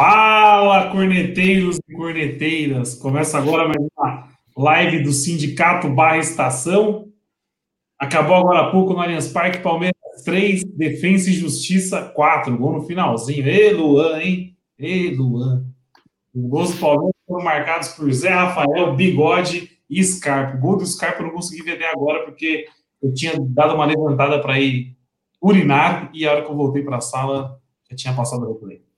Fala, corneteiros e corneteiras! Começa agora mais uma live do Sindicato Barra Estação. Acabou agora há pouco no Allianz Parque, Palmeiras 3, Defensa e Justiça 4. Gol no finalzinho. Ê, Luan, hein? Ê, Luan. Os gols do Palmeiras foram marcados por Zé Rafael, Bigode e Scarpa. O gol do Scarpa eu não consegui ver até agora, porque eu tinha dado uma levantada para ir urinar e a hora que eu voltei para a sala já tinha passado o replay.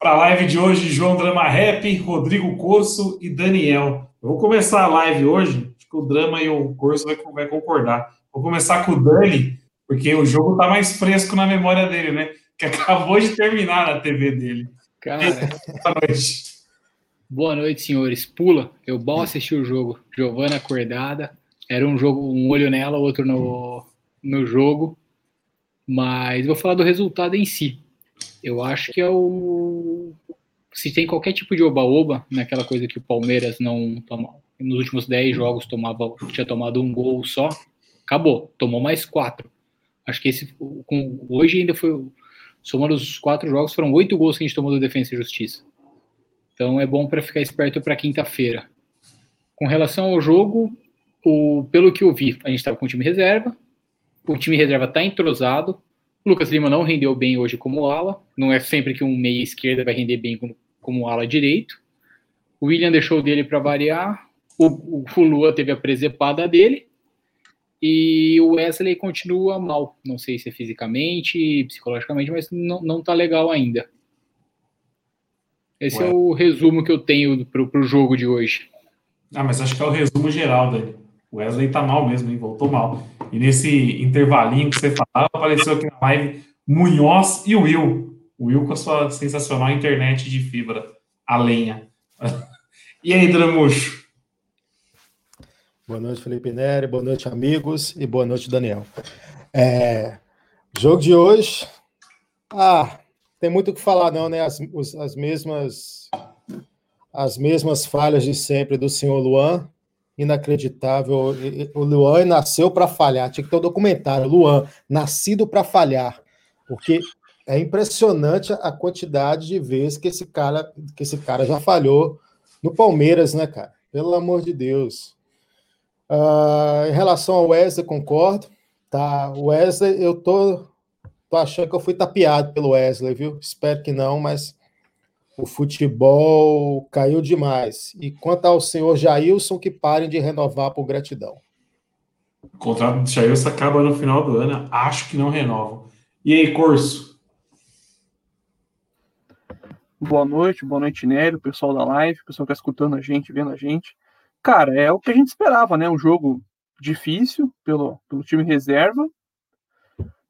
Para a live de hoje, João Drama Rap, Rodrigo Corso e Daniel. Eu vou começar a live hoje, acho que o Drama e o Corso vai, vai concordar. Vou começar com o Dani, porque o jogo tá mais fresco na memória dele, né? Que acabou de terminar na TV dele. Cara, boa noite. Boa noite, senhores. Pula. Eu mal assisti o jogo. Giovana acordada. Era um jogo, um olho nela, outro no, no jogo. Mas vou falar do resultado em si. Eu acho que é o. Se tem qualquer tipo de oba-oba, naquela coisa que o Palmeiras não toma. Nos últimos 10 jogos tomava, tinha tomado um gol só acabou, tomou mais quatro. Acho que esse, com, hoje ainda foi, somando os quatro jogos, foram oito gols que a gente tomou do Defensa e Justiça. Então é bom para ficar esperto para quinta-feira. Com relação ao jogo, o, pelo que eu vi, a gente estava com o time reserva, o time reserva está entrosado, Lucas Lima não rendeu bem hoje como ala, não é sempre que um meia esquerda vai render bem como, como ala direito. O William deixou dele para variar, o, o Fulua teve a presepada dele, e o Wesley continua mal. Não sei se é fisicamente, psicologicamente, mas não, não tá legal ainda. Esse Ué. é o resumo que eu tenho pro, pro jogo de hoje. Ah, mas acho que é o resumo geral, Dani. O Wesley tá mal mesmo, hein? Voltou mal. E nesse intervalinho que você falava, apareceu aqui na live Munhoz e Will. O Will com a sua sensacional internet de fibra, a lenha. e aí, Dramuxo? Boa noite, Felipe Neri. Boa noite, amigos. E boa noite, Daniel. É, jogo de hoje. Ah, tem muito o que falar, não, né? As, as, mesmas as mesmas falhas de sempre do senhor Luan. Inacreditável. O Luan nasceu para falhar. Tinha que ter um documentário. Luan, nascido para falhar. Porque é impressionante a quantidade de vezes que esse cara, que esse cara já falhou no Palmeiras, né, cara? Pelo amor de Deus. Uh, em relação ao Wesley, concordo. Tá, Wesley, eu tô, tô achando que eu fui tapeado pelo Wesley, viu? Espero que não, mas o futebol caiu demais. E quanto ao senhor Jailson, que parem de renovar por gratidão. O contrato do Jailson acaba no final do ano. Acho que não renova. E aí, Corso? Boa noite, boa noite, Nélio, pessoal da live, pessoal que está escutando a gente, vendo a gente. Cara, é o que a gente esperava, né? Um jogo difícil pelo, pelo time reserva.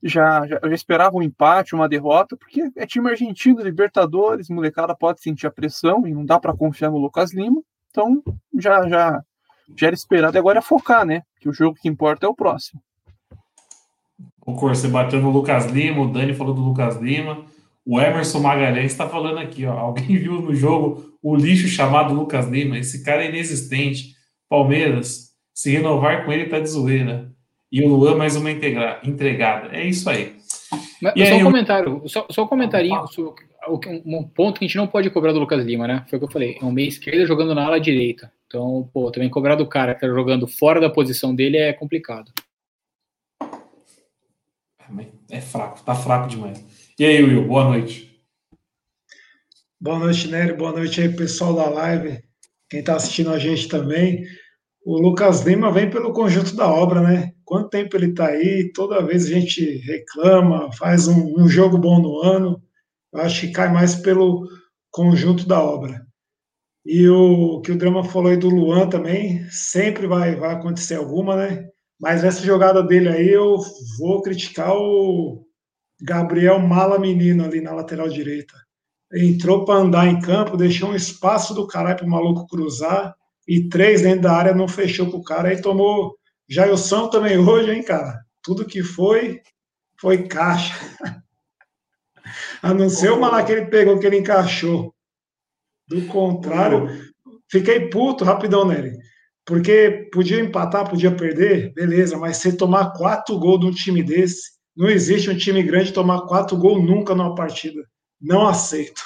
Já, já, já esperava um empate, uma derrota, porque é time argentino, Libertadores, molecada pode sentir a pressão e não dá para confiar no Lucas Lima. Então já, já, já era esperado agora é focar, né? Que o jogo que importa é o próximo. O você bateu no Lucas Lima, o Dani falou do Lucas Lima. O Emerson Magalhães está falando aqui, ó. Alguém viu no jogo o lixo chamado Lucas Lima? Esse cara é inexistente. Palmeiras, se renovar com ele tá de zoeira. E o Luan mais uma integra entregada. É isso aí. Mas, e só aí, um comentário, só, só um comentarinho, um ponto que a gente não pode cobrar do Lucas Lima, né? Foi o que eu falei, é um meia esquerda jogando na ala direita. Então, pô, também cobrar do cara que tá jogando fora da posição dele é complicado. É fraco, tá fraco demais. E aí, Will, boa noite. Boa noite, Nery. Boa noite aí, pessoal da live. Quem está assistindo a gente também. O Lucas Lima vem pelo conjunto da obra, né? Quanto tempo ele está aí? Toda vez a gente reclama, faz um, um jogo bom no ano. Eu acho que cai mais pelo conjunto da obra. E o que o Drama falou aí do Luan também, sempre vai, vai acontecer alguma, né? Mas essa jogada dele aí eu vou criticar o, Gabriel Mala Menino ali na lateral direita. Entrou para andar em campo, deixou um espaço do caralho para o maluco cruzar e três dentro da área não fechou para o cara. Aí tomou Jailson também hoje, hein, cara? Tudo que foi, foi caixa. A não ser uma lá que ele pegou, que ele encaixou. Do contrário, fiquei puto rapidão nele. Porque podia empatar, podia perder, beleza, mas você tomar quatro gols de um time desse, não existe um time grande tomar quatro gols nunca numa partida. Não aceito.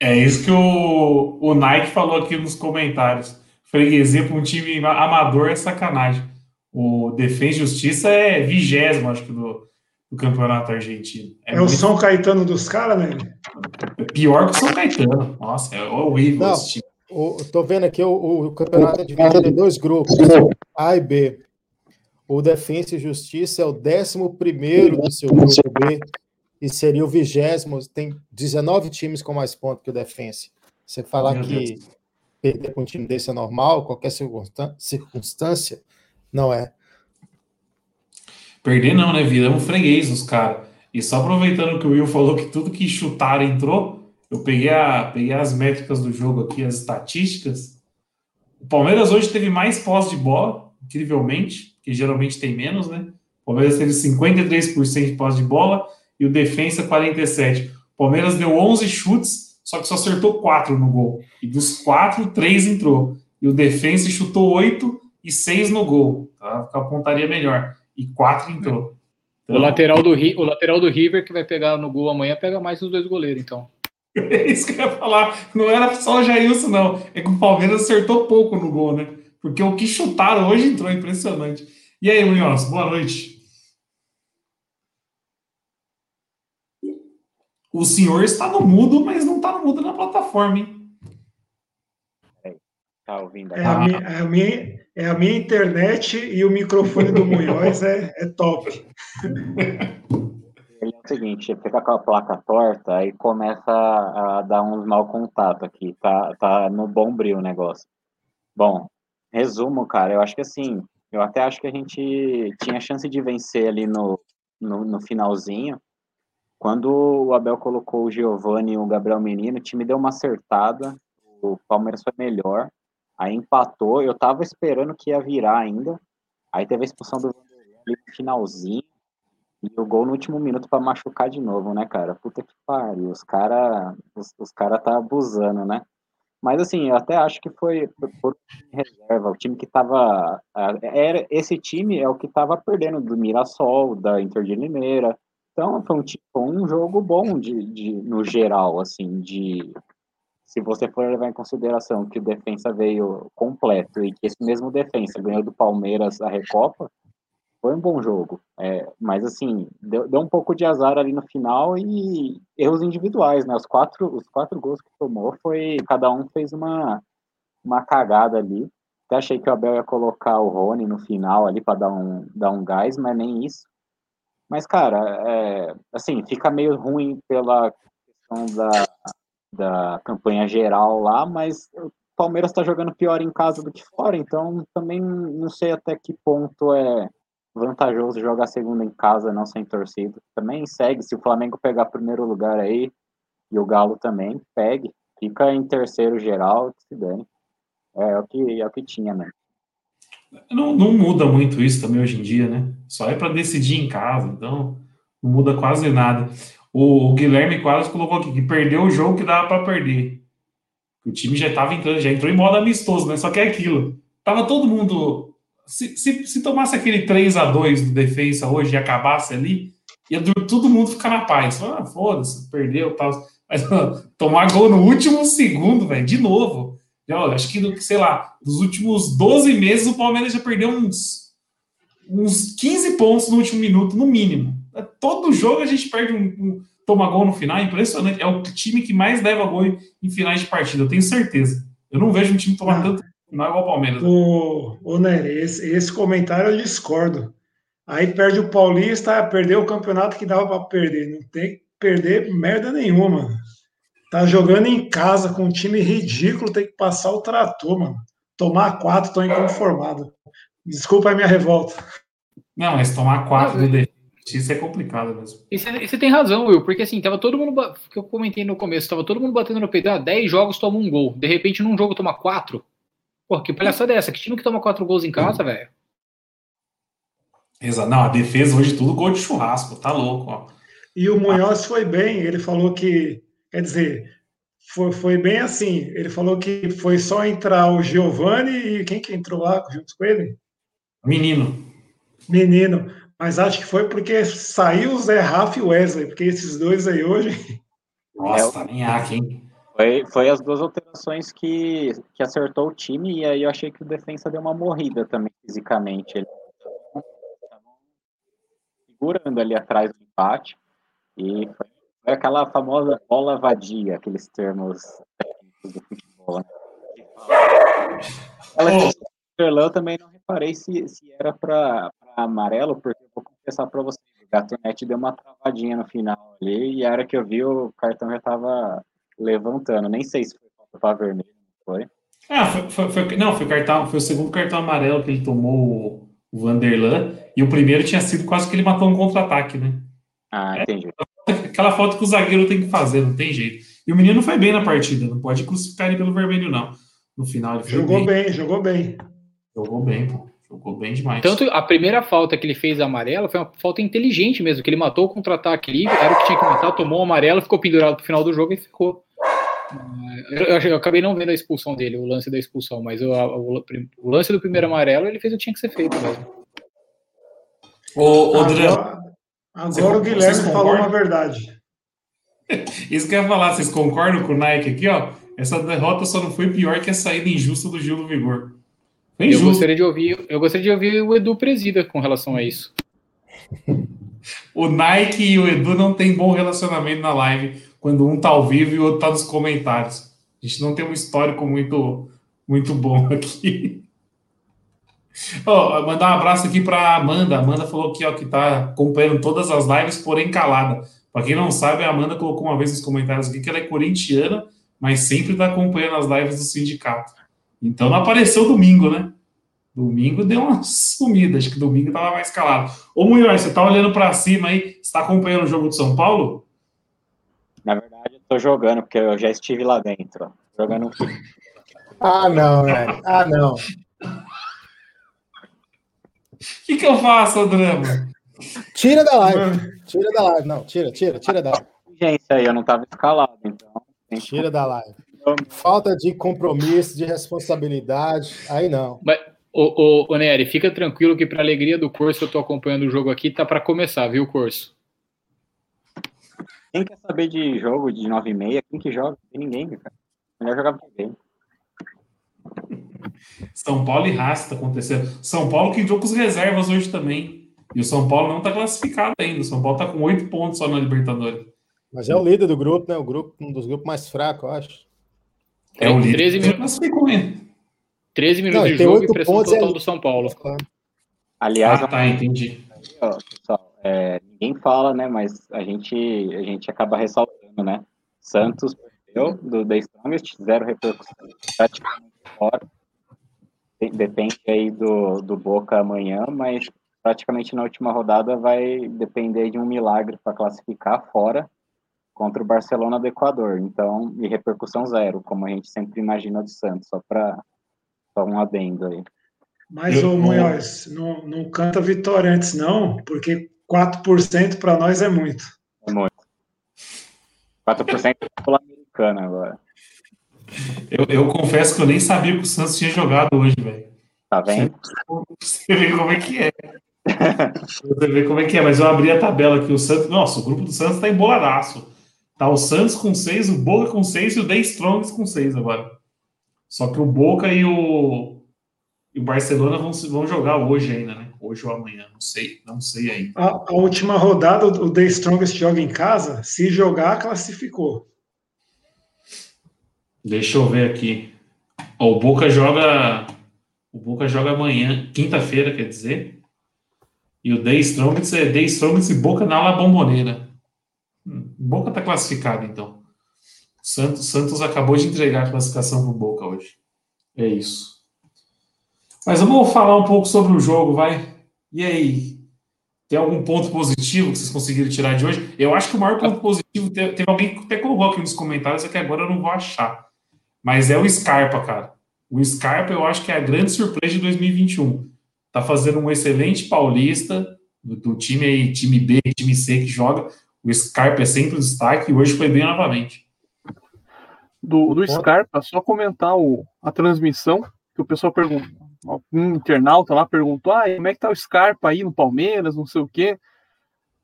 É isso que o, o Nike falou aqui nos comentários. Freguesia para um time amador é sacanagem. O Defensa e Justiça é vigésimo, acho que, do, do campeonato argentino. É, é muito... o São Caetano dos caras, né? É pior que o São Caetano. Nossa, é horrível Não, esse time. O, tô vendo aqui o, o campeonato é dividido em dois grupos, A e B. O Defensa e Justiça é o 11 do seu grupo B e seria o vigésimo. Tem 19 times com mais pontos que o Defensa. Você falar Meu que Deus. perder com um time desse é normal, qualquer circunstância, não é. Perder não, né? Viramos freguês os caras. E só aproveitando que o Will falou que tudo que chutaram entrou, eu peguei, a, peguei as métricas do jogo aqui, as estatísticas. O Palmeiras hoje teve mais posse de bola, incrivelmente, que geralmente tem menos, né? O Palmeiras teve 53% de posse de bola e o Defensa 47%. O Palmeiras deu 11 chutes, só que só acertou 4 no gol. E dos 4, 3 entrou. E o Defensa chutou 8 e 6 no gol. Tá? Com a pontaria melhor. E 4 entrou. Então, o, lateral do, o lateral do River, que vai pegar no gol amanhã, pega mais os dois goleiros, então. É isso que eu ia falar. Não era só o Jailson, não. É que o Palmeiras acertou pouco no gol, né? Porque o que chutaram hoje entrou impressionante. E aí, Munhoz, boa noite. O senhor está no mudo, mas não está no mudo na plataforma, hein? Tá ouvindo? É a, minha, é, a minha, é a minha internet e o microfone do Munhoz é, é top. é o seguinte, fica com a placa torta, aí começa a dar uns mau contato aqui, tá, tá no bom brilho o negócio. Bom, resumo, cara, eu acho que assim, eu até acho que a gente tinha chance de vencer ali no, no, no finalzinho. Quando o Abel colocou o Giovani e o Gabriel Menino, o time deu uma acertada, o Palmeiras foi melhor, aí empatou, eu tava esperando que ia virar ainda, aí teve a expulsão do no finalzinho, e o gol no último minuto para machucar de novo, né, cara? Puta que pariu, os cara, os, os cara tá abusando, né? Mas assim, eu até acho que foi por, por reserva, o time que tava era esse time é o que tava perdendo do Mirassol, da Inter de Limeira. Então, foi um, foi um jogo bom de, de no geral, assim, de se você for levar em consideração que o defensa veio completo e que esse mesmo defensa ganhou do Palmeiras a Recopa, foi um bom jogo. É, mas assim, deu, deu, um pouco de azar ali no final e erros individuais, né? Os quatro, os quatro gols que tomou foi. Cada um fez uma, uma cagada ali. Até achei que o Abel ia colocar o Rony no final ali para dar um, dar um gás, mas nem isso. Mas, cara, é, assim, fica meio ruim pela questão da, da campanha geral lá, mas o Palmeiras está jogando pior em casa do que fora, então também não sei até que ponto é vantajoso jogar segunda em casa, não sem torcida. Também segue, se o Flamengo pegar primeiro lugar aí, e o Galo também, pegue, fica em terceiro geral, se dane. É, é o que, é o que tinha, né? Não, não muda muito isso também hoje em dia, né? Só é para decidir em casa, então não muda quase nada. O, o Guilherme quase colocou aqui que perdeu o jogo que dava para perder. O time já estava entrando, já entrou em modo amistoso, né? Só que é aquilo. Tava todo mundo. Se, se, se tomasse aquele 3 a 2 do defesa hoje e acabasse ali, ia todo mundo ficar na paz. Ah, foda-se, perdeu tal. Mas tomar gol no último segundo, velho, de novo. Já, acho que, sei lá, nos últimos 12 meses o Palmeiras já perdeu uns, uns 15 pontos no último minuto, no mínimo. Todo jogo a gente perde um, um toma gol no final, é impressionante. É o time que mais leva gol em, em finais de partida, eu tenho certeza. Eu não vejo um time tomar ah, tanto final igual o Palmeiras. O, o Nery, esse, esse comentário eu discordo. Aí perde o Paulista, perdeu o campeonato que dava para perder. Não tem que perder merda nenhuma. Tá jogando em casa com um time ridículo, tem que passar o trator, mano. Tomar quatro, tô inconformado. Desculpa a minha revolta. Não, mas tomar quatro do Isso é complicado mesmo. E você tem razão, Will, porque assim, tava todo mundo, que eu comentei no começo, tava todo mundo batendo no peito, ah, 10 jogos toma um gol. De repente, num jogo toma 4. Pô, que palhaçada é essa? Que time que toma 4 gols em casa, velho? Exato. Não, a defesa hoje tudo gol de churrasco, tá louco, ó. E o Munhoz foi bem, ele falou que, quer dizer, foi, foi bem assim, ele falou que foi só entrar o Giovani e quem que entrou lá junto com ele? Menino. Menino. Mas acho que foi porque saiu o Zé Rafa e o Wesley, porque esses dois aí hoje. Nossa, tá nem aqui, hein? Foi, foi as duas alterações que, que acertou o time, e aí eu achei que o defensa deu uma morrida também fisicamente. Ele segurando ali atrás do empate, e foi, foi aquela famosa bola vadia, aqueles termos técnicos do futebol. Né? Ela oh. também não reparei se, se era para amarelo, porque eu vou confessar para vocês, o Gatonete deu uma travadinha no final ali, e a hora que eu vi, o cartão já estava levantando. Nem sei se foi para vermelho, não foi? Ah, foi, foi, foi, não, foi, cartão, foi o segundo cartão amarelo que ele tomou o Vanderlan, e o primeiro tinha sido quase que ele matou um contra-ataque, né? Ah, entendi. Aquela falta que o zagueiro tem que fazer, não tem jeito. E o menino foi bem na partida, não pode crucificar ele pelo vermelho, não. No final ele jogou bem. bem. Jogou bem, jogou bem. pô. Jogou bem demais. Tanto a primeira falta que ele fez amarela foi uma falta inteligente mesmo, que ele matou o contra-ataque ali, era o que tinha que matar, tomou o amarelo, ficou pendurado pro final do jogo e ficou. Eu, eu, eu, acabei não vendo a expulsão dele, o lance da expulsão, mas o, o, o lance do primeiro amarelo ele fez o que tinha que ser feito mesmo. O, o agora, agora o Guilherme falou uma verdade. Isso que eu ia falar, vocês concordam com o Nike aqui, ó? Essa derrota só não foi pior que a saída injusta do Gil do Vigor. eu gostaria de ouvir, eu gostaria de ouvir o Edu Presida com relação a isso. o Nike e o Edu não tem bom relacionamento na live quando um tá ao vivo e o outro tá nos comentários. A gente não tem um histórico muito muito bom aqui. Oh, mandar um abraço aqui para Amanda. Amanda falou que, ó, que tá acompanhando todas as lives, porém calada. Para quem não sabe, a Amanda colocou uma vez nos comentários aqui que ela é corintiana, mas sempre está acompanhando as lives do sindicato. Então não apareceu domingo, né? Domingo deu uma sumida, acho que domingo estava mais calado. Ô Munhoz, você está olhando para cima aí, está acompanhando o jogo de São Paulo? Na verdade, estou jogando, porque eu já estive lá dentro. Jogando. Ah, não, velho. Ah, não. O que, que eu faço, Drama? Tira da live. Tira da live. Não, tira, tira, tira da live. Gente, aí eu não estava escalado, então. Tira da live. Falta de compromisso, de responsabilidade, aí não. Mas, ô, ô, ô Nery, fica tranquilo que para alegria do curso eu estou acompanhando o jogo aqui, tá para começar, viu, curso? Quem quer saber de jogo de 9 e meia? Quem que joga? Não tem ninguém, cara. Melhor jogar videogame. São Paulo e Rasta acontecendo. São Paulo que entrou com os reservas hoje também. E o São Paulo não está classificado ainda. O São Paulo está com oito pontos só na Libertadores. Mas é o líder do grupo, né? O grupo, um dos grupos mais fracos, eu acho. É, o líder. 13 minutos. 13 minutos não, de jogo e pressão total é... do São Paulo. Aliás, ah, tá, entendi. pessoal, é, ninguém fala, né? Mas a gente, a gente acaba ressaltando, né? Santos perdeu do The Strongest, zero repercussão, praticamente fora depende aí do, do Boca amanhã, mas praticamente na última rodada vai depender de um milagre para classificar fora contra o Barcelona do Equador. Então, e repercussão zero, como a gente sempre imagina do Santos, só para um adendo aí. Mas, ô Munhoz, não, não canta vitória antes, não, porque 4% para nós é muito. É muito. 4% é sul-americana agora. Eu, eu, confesso que eu nem sabia que o Santos tinha jogado hoje, velho. Tá vendo? Você vê como é que é. Você vê como é que é, mas eu abri a tabela aqui. O Santos. Nossa, o grupo do Santos tá emboladaço. Tá o Santos com seis, o Boca com seis e o The Strongs com seis agora. Só que o Boca e o, e o Barcelona vão, vão jogar hoje ainda, né? Hoje ou amanhã, não sei, não sei ainda. A, a última rodada, o The Strongest joga em casa. Se jogar, classificou. Deixa eu ver aqui. o Boca joga. O Boca joga amanhã, quinta-feira, quer dizer. E o Day Strongest é Day Strongest e Boca na La Bomboneira. Hum, Boca tá classificado, então. Santos, Santos acabou de entregar a classificação pro Boca hoje. É isso. Mas vamos falar um pouco sobre o jogo, vai. E aí? Tem algum ponto positivo que vocês conseguiram tirar de hoje? Eu acho que o maior ponto positivo, teve alguém que até colocou aqui nos comentários, é que agora eu não vou achar. Mas é o Scarpa, cara. O Scarpa eu acho que é a grande surpresa de 2021. Tá fazendo um excelente paulista, do, time aí, time B, time C que joga. O Scarpa é sempre o destaque e hoje foi bem novamente. Do, do Scarpa, só comentar o, a transmissão, que o pessoal pergunta, um internauta lá perguntou, ah, como é que tá o Scarpa aí no Palmeiras, não sei o quê.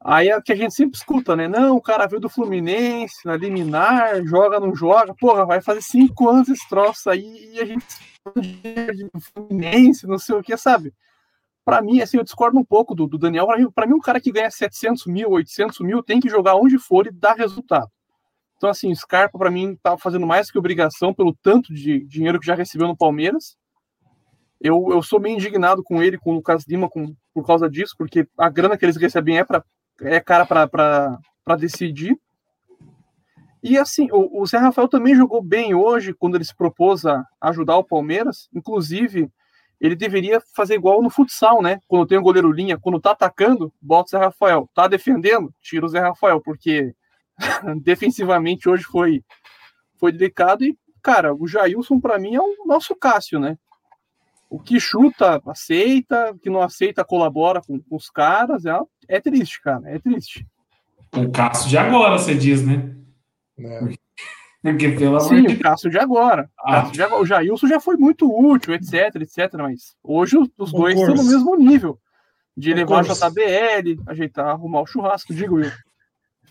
Aí é que a gente sempre escuta, né? Não, o cara veio do Fluminense, na liminar, joga, não joga. Porra, vai fazer cinco anos esse troço aí e a gente Fluminense, não sei o que, sabe? Para mim, assim, eu discordo um pouco do, do Daniel. Para mim, um cara que ganha 700 mil, 800 mil, tem que jogar onde for e dar resultado. Então, assim, o Scarpa, para mim, tá fazendo mais que obrigação pelo tanto de dinheiro que já recebeu no Palmeiras. Eu, eu sou meio indignado com ele, com o Lucas Lima, com, por causa disso, porque a grana que eles recebem é, pra, é cara para decidir. E assim, o, o Zé Rafael também jogou bem hoje, quando ele se propôs a ajudar o Palmeiras. Inclusive, ele deveria fazer igual no futsal, né? Quando tem o goleiro linha, quando tá atacando, bota o Zé Rafael. Tá defendendo, tira o Zé Rafael, porque defensivamente hoje foi, foi delicado. E, cara, o Jailson, para mim, é o nosso Cássio, né? O que chuta, aceita, o que não aceita, colabora com, com os caras. É, é triste, cara, é triste. O Cássio de agora, você diz, né? É. Porque, pelo Sim, amor de... o Cássio de agora. Ah. de agora. O Jailson já foi muito útil, etc, etc. Mas hoje os dois estão no mesmo nível. De levar a JBL, ajeitar, arrumar o churrasco, digo eu.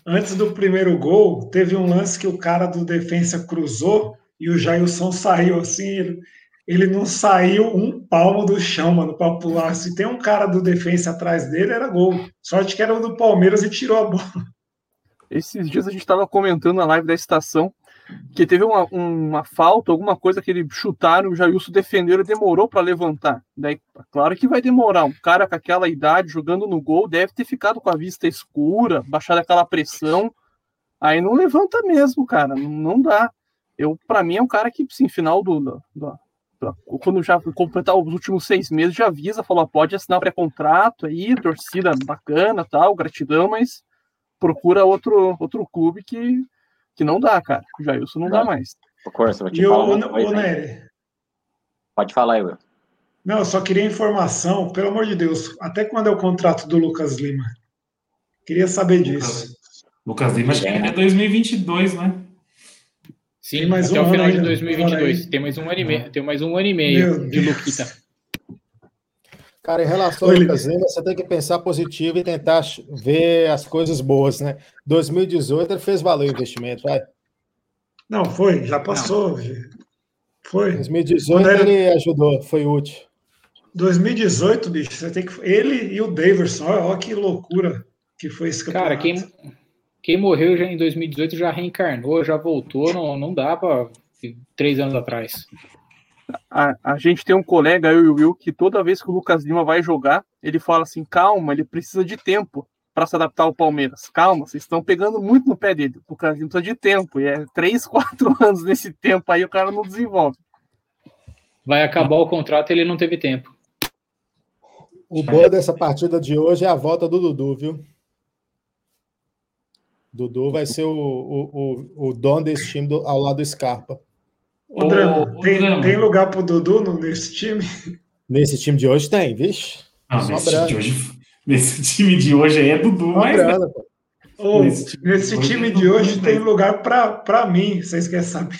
Antes do primeiro gol, teve um lance que o cara do defensa cruzou e o Jailson saiu assim. Ele, não saiu um palmo do chão, mano, para pular. Se tem um cara do defensa atrás dele, era gol. Sorte que era o do Palmeiras e tirou a bola. Esses dias a gente estava comentando na live da estação que teve uma, uma falta, alguma coisa que ele chutaram, o Jailson defendeu, ele demorou para levantar. Daí, claro que vai demorar. Um cara com aquela idade jogando no gol deve ter ficado com a vista escura, baixado aquela pressão. Aí não levanta mesmo, cara. Não, dá. Eu, para mim, é um cara que, sim, final do, do quando já completar os últimos seis meses, já avisa, falou, pode assinar pré-contrato aí, torcida bacana, tal, gratidão, mas procura outro, outro clube que, que não dá, cara. O Jailson não, não. dá mais. Corsa, vou te e falar o, o, o Nery? Pode falar, Will. Não, eu só queria informação, pelo amor de Deus, até quando é o contrato do Lucas Lima? Queria saber disso. Lucas Lima acho que é 2022, né? Sim, tem mais até um o final de 2022. Tem mais um ano e meio, tem mais um ano e meio de Luquita. Cara, em relação ao Lucas Lima, você tem que pensar positivo e tentar ver as coisas boas, né? 2018 ele fez valer o investimento, vai. Não, foi, já passou. Não. Foi. 2018 era... ele ajudou, foi útil. 2018, bicho, você tem que. Ele e o Daverson, olha, olha que loucura que foi esse campeonato. Cara, quem, quem morreu já em 2018 já reencarnou, já voltou, não, não dá para três anos atrás. A, a gente tem um colega, eu e o Will, que toda vez que o Lucas Lima vai jogar, ele fala assim: calma, ele precisa de tempo para se adaptar ao Palmeiras. Calma, vocês estão pegando muito no pé dele. O Lucas Lima precisa de tempo, e é três, quatro anos nesse tempo aí o cara não desenvolve. Vai acabar o contrato e ele não teve tempo. O bom dessa partida de hoje é a volta do Dudu, viu? Dudu vai ser o, o, o, o dono desse time do, ao lado do Scarpa. O, Drama, tem, tem lugar pro Dudu nesse time? Nesse time de hoje tem, vixe. Não, nesse, time de hoje, nesse time de hoje aí é Dudu, mas. Oh, nesse time, nesse de, time de hoje tem lugar para mim, vocês querem saber?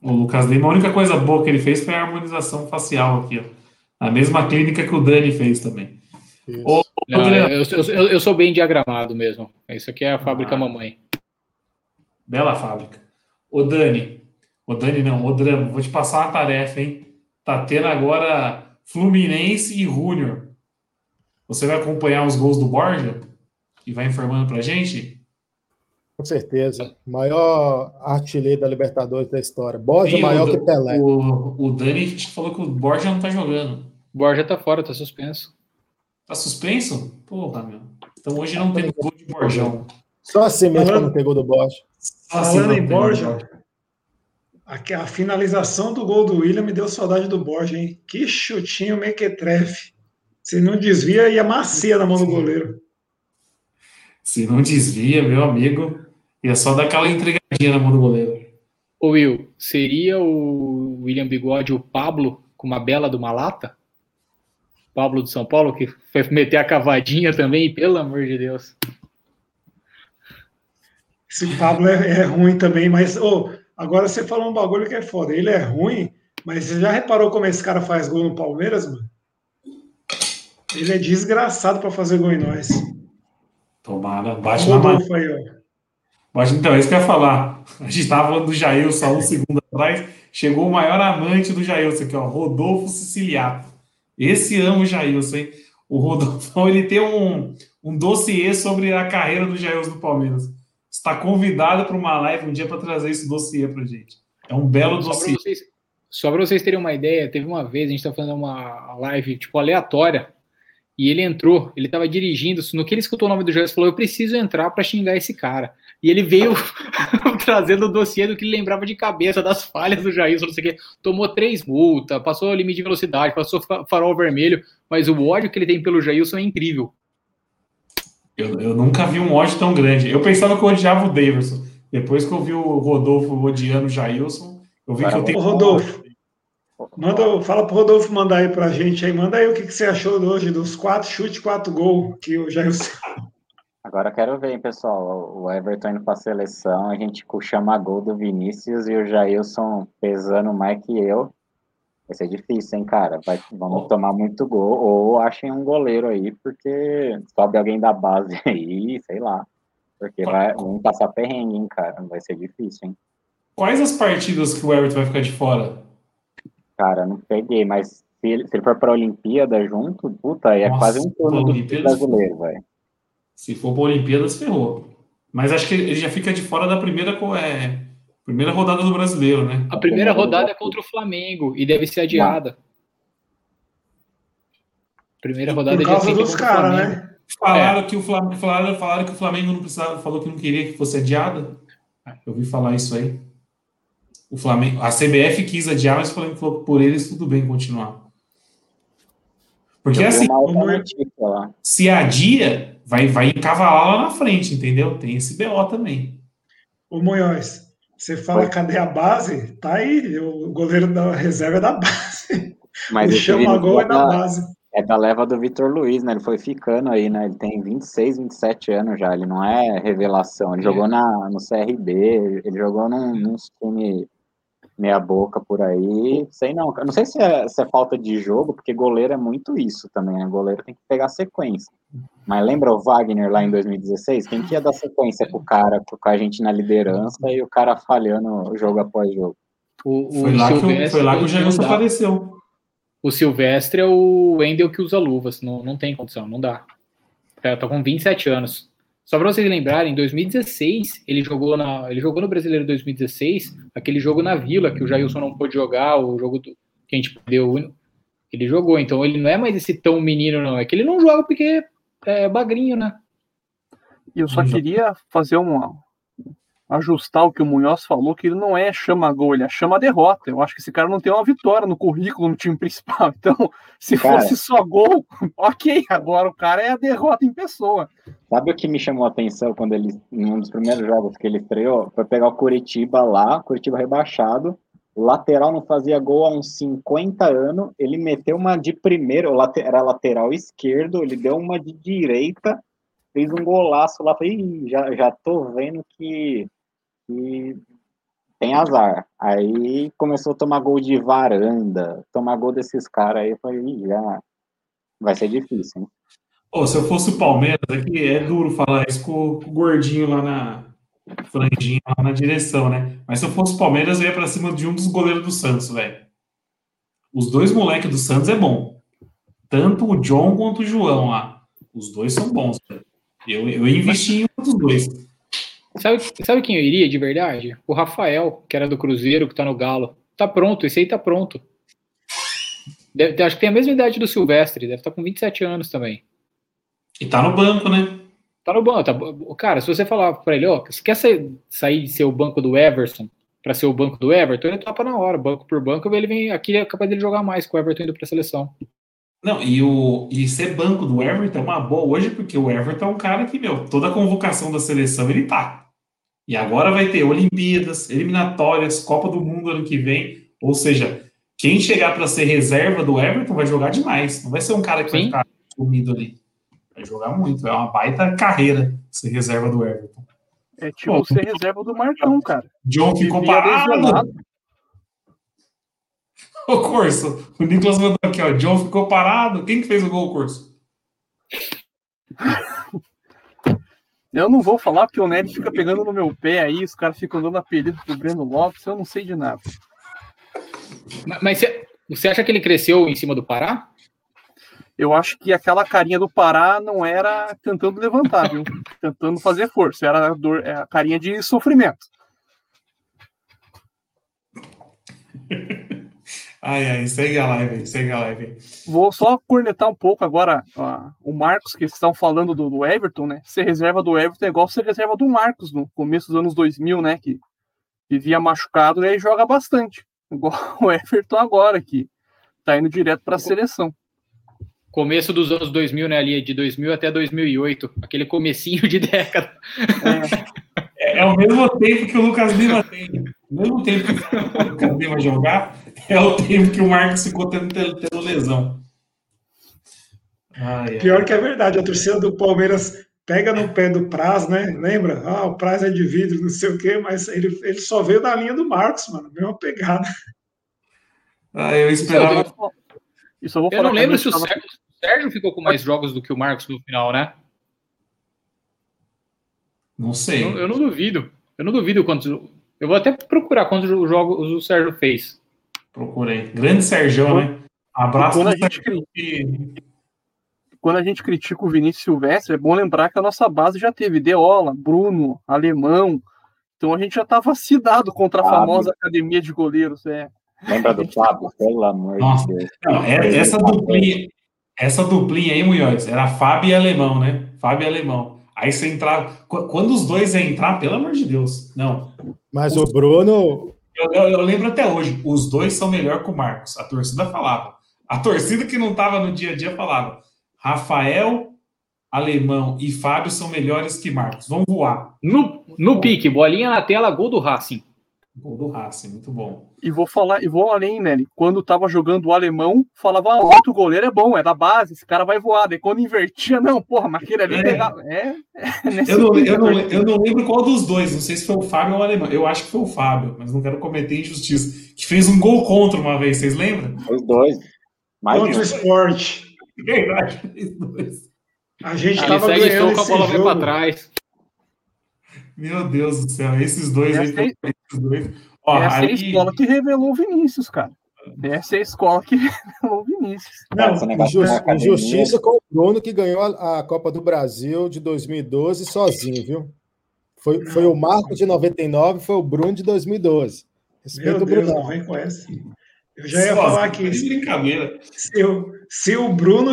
O Lucas Lima, a única coisa boa que ele fez foi a harmonização facial aqui, ó. A mesma clínica que o Dani fez também. Ô, Não, eu, eu, eu, sou bem diagramado mesmo. Isso aqui é a fábrica ah, mamãe. Bela fábrica. Ô Dani, ô Dani não, ô Drama, vou te passar uma tarefa, hein? Tá tendo agora Fluminense e Júnior. Você vai acompanhar os gols do Borja e vai informando pra gente? Com certeza. Maior artilheiro da Libertadores da história. Borja Sim, maior o, que Pelé. O, o Dani falou que o Borja não tá jogando. Borja tá fora, tá suspenso. Tá suspenso? Porra, meu. Então hoje não tem gol de Borjão. Só assim mesmo Falando... não pegou do Borja. Falando em Borja, a, a, finalização do gol do William me deu saudade do Borja, hein? Que chutinho mequetrefe. Se não desvia, ia macia na mão do goleiro. Se não desvia, meu amigo, ia só dar aquela entregadinha na mão do goleiro. Ô Will, seria o William Bigode o Pablo com uma bela de uma lata? Pablo do São Paulo, que foi meter a cavadinha também, pelo amor de Deus. Esse Pablo é, é ruim também, mas oh, agora você falou um bagulho que é foda. Ele é ruim, mas você já reparou como esse cara faz gol no Palmeiras, mano? Ele é desgraçado para fazer gol em nós. Tomara, bate na mão. Mas então, é isso que eu ia falar. A gente estava falando do Jailson um segundo atrás. Chegou o maior amante do Jailson aqui, ó, Rodolfo Siciliato. Esse ama o Jailson, hein? O Rodolfo, ele tem um, um dossiê sobre a carreira do Jailson no Palmeiras. Está convidado para uma live um dia para trazer esse dossiê para gente. É um belo só dossiê. vocês, só para vocês terem uma ideia, teve uma vez, a gente está fazendo uma live tipo aleatória, e ele entrou, ele estava dirigindo, no que ele escutou o nome do Jailson, falou, eu preciso entrar para xingar esse cara. E ele veio trazendo o dossiê do que ele lembrava de cabeça das falhas do Jair, não sei o quê. Tomou três multas, passou o limite de velocidade, passou farol vermelho, mas o ódio que ele tem pelo Jailson é incrível. Eu, eu nunca vi um ódio tão grande. Eu pensava que eu odiava o Davidson. Depois que eu vi o Rodolfo odiando o Jailson, eu vi que eu tenho. Rodolfo, manda, fala pro Rodolfo mandar aí pra gente aí. Manda aí o que, que você achou hoje dos quatro chutes, quatro gols que o Jailson. Agora quero ver, hein, pessoal. O Everton indo para a seleção, a gente chama gol do Vinícius e o Jailson pesando mais que eu. Vai ser difícil, hein, cara? Vai, vamos tomar muito gol. Ou achem um goleiro aí, porque sobe alguém da base aí, sei lá. Porque vai, vamos passar perrengue, hein, cara? Vai ser difícil, hein? Quais as partidas que o Everton vai ficar de fora? Cara, não peguei, mas se ele, se ele for para a Olimpíada junto, puta, aí é Nossa, quase um turno do brasileiro, velho. Se for para Olimpíadas, ferrou. Mas acho que ele já fica de fora da primeira, é, primeira rodada do brasileiro, né? A primeira rodada é contra o Flamengo e deve ser adiada. Primeira rodada Por causa dos caras, né? Falaram, é. que o Flamengo, falaram, falaram que o Flamengo não precisava, falou que não queria que fosse adiada. Eu ouvi falar isso aí. O Flamengo, a CBF quis adiar, mas o Flamengo falou que por eles tudo bem continuar. Porque assim, se adia, vai, vai encavalar lá na frente, entendeu? Tem esse BO também. Ô Munhoz, você fala Foi. cadê a base? Tá aí, o goleiro da reserva é da base. Mas o chama gol é da base. É da leva do Vitor Luiz, né? Ele foi ficando aí, né? Ele tem 26, 27 anos já. Ele não é revelação. Ele é. jogou na, no CRB, ele jogou num, num time meia boca por aí, sei não. Eu não sei se é, se é, falta de jogo, porque goleiro é muito isso também, né? Goleiro tem que pegar sequência. Mas lembra o Wagner lá em 2016? Quem que ia dar sequência pro cara, com a gente na liderança e o cara falhando jogo após jogo? O, o foi, lá que, foi lá que o Jailson apareceu. O Silvestre é o Wendel que usa luvas, não, não tem condição, não dá. Tá, tá com 27 anos. Só para vocês lembrarem, em 2016, ele jogou, na, ele jogou no Brasileiro 2016, aquele jogo na Vila, que o Jailson não pôde jogar, o jogo do, que a gente perdeu. Ele jogou, então ele não é mais esse tão menino, não. É que ele não joga porque é bagrinho, né? E eu só queria fazer uma, ajustar o que o Munhoz falou, que ele não é chama gol, ele é chama derrota. Eu acho que esse cara não tem uma vitória no currículo no time principal. Então, se cara, fosse só gol, ok. Agora o cara é a derrota em pessoa. Sabe o que me chamou a atenção quando ele, em um dos primeiros jogos que ele estreou, foi pegar o Curitiba lá, Curitiba rebaixado, o lateral não fazia gol há uns 50 anos, ele meteu uma de primeiro, era lateral esquerdo, ele deu uma de direita, fez um golaço lá, falei, já, já tô vendo que e tem azar. Aí começou a tomar gol de varanda, tomar gol desses caras aí, falei, já vai ser difícil, hein? Se eu fosse o Palmeiras, aqui é duro falar isso com, com o gordinho lá na franjinha lá na direção, né? Mas se eu fosse o Palmeiras, eu ia pra cima de um dos goleiros do Santos, velho. Os dois moleques do Santos é bom. Tanto o John quanto o João lá. Os dois são bons, velho. Eu, eu investi em um dos dois. Sabe, sabe quem eu iria de verdade? O Rafael, que era do Cruzeiro, que tá no Galo. Tá pronto, esse aí tá pronto. Deve, acho que tem a mesma idade do Silvestre, deve estar tá com 27 anos também. E tá no banco, né? Tá no banco. Tá, cara, se você falar pra ele, ó, você quer sair, sair de ser o banco do Everson para ser o banco do Everton, ele topa na hora, banco por banco, ele vem aqui é capaz dele jogar mais com o Everton indo pra seleção. Não, e, o, e ser banco do Everton é uma boa hoje, porque o Everton é um cara que, meu, toda a convocação da seleção ele tá. E agora vai ter Olimpíadas, eliminatórias, Copa do Mundo ano que vem. Ou seja, quem chegar para ser reserva do Everton vai jogar demais. Não vai ser um cara que Sim. vai ficar sumido ali. Vai jogar muito. É uma baita carreira ser reserva do Everton. É tipo Pô, ser reserva do Marcão, cara. John ficou parado. Ô, Corso, o Nicolas mandou aqui, ó. John ficou parado. Quem que fez o gol, Corso? Eu não vou falar porque o Nery fica pegando no meu pé aí, os caras ficam dando apelido pro Breno Lopes, eu não sei de nada. Mas você acha que ele cresceu em cima do Pará? Eu acho que aquela carinha do Pará não era tentando levantar, viu? tentando fazer força, era a, dor, é a carinha de sofrimento. Ai, ai, segue a live, segue a live. Vou só cornetar um pouco agora ó, o Marcos, que estão falando do, do, Everton, né? Ser reserva do Everton é igual ser reserva do Marcos no começo dos anos 2000, né? Que vivia machucado e aí joga bastante. Igual o Everton agora, que tá indo direto para a seleção. Começo dos anos 2000, né? Ali de 2000 até 2008, aquele comecinho de década. É, é o mesmo tempo que o Lucas Lima tem. O mesmo tempo que o Lucas Lima jogar, é o tempo que o Marcos ficou tendo, tendo lesão. Ai, Pior que é verdade, a torcida do Palmeiras pega no pé do Praz, né? Lembra? Ah, o Praz é de vidro, não sei o quê, mas ele, ele só veio da linha do Marcos, mano. Mesma pegada. Ah, eu esperava. Isso eu, vou eu não lembro se o Sérgio, o Sérgio ficou com mais jogos do que o Marcos no final, né? Não sei. Eu, eu não duvido. Eu não duvido quantos. Eu vou até procurar quantos jogos o Sérgio fez. Procurei. Grande Sérgio, né? Abraço quando a, gente, quando a gente critica o Vinícius Silvestre, é bom lembrar que a nossa base já teve Deola, Bruno, Alemão. Então a gente já estava cidado contra a Fábio. famosa academia de goleiros. É. Lembra do Fábio, pelo amor Nossa. de Deus. Não, é, essa duplinha, essa duplinha aí, Munhoz, era Fábio e Alemão, né? Fábio e Alemão. Aí você entrava. Quando os dois entrar, pelo amor de Deus. Não. Mas os... o Bruno. Eu, eu, eu, lembro até hoje, os dois são melhor que o Marcos. A torcida falava. A torcida que não estava no dia a dia falava. Rafael, Alemão e Fábio são melhores que Marcos. Vão voar. No, no pique, bolinha na tela, gol do Racing. Gol do Racing, muito bom. E vou falar, e vou além, né? Quando tava jogando o alemão, falava, ah, outro goleiro é bom, é da base, esse cara vai voar. Daí quando invertia, não, porra, mas aquele ali é. pegava. É, é eu, não, eu, não, eu não lembro qual dos dois, não sei se foi o Fábio ou o alemão. Eu acho que foi o Fábio, mas não quero cometer injustiça. Que fez um gol contra uma vez, vocês lembram? Os dois. Mais contra o esporte. Verdade, fez dois. A gente estava ganhando esse a bola jogo. Pra trás. Meu Deus do céu, esses dois aí, esses dois. Ó, Essa aí... é a escola que revelou o Vinícius, cara. Essa é a escola que revelou o Vinícius. Não, injustiça com o Bruno que ganhou a, Copa do Brasil de 2012 sozinho, viu? Foi, foi o Marco de 99, foi o Bruno de 2012. Respeito Meu Deus, o Bruno. Não vem com essa. Eu já ia Sozinho, falar que brincadeira. Se, o, se o Bruno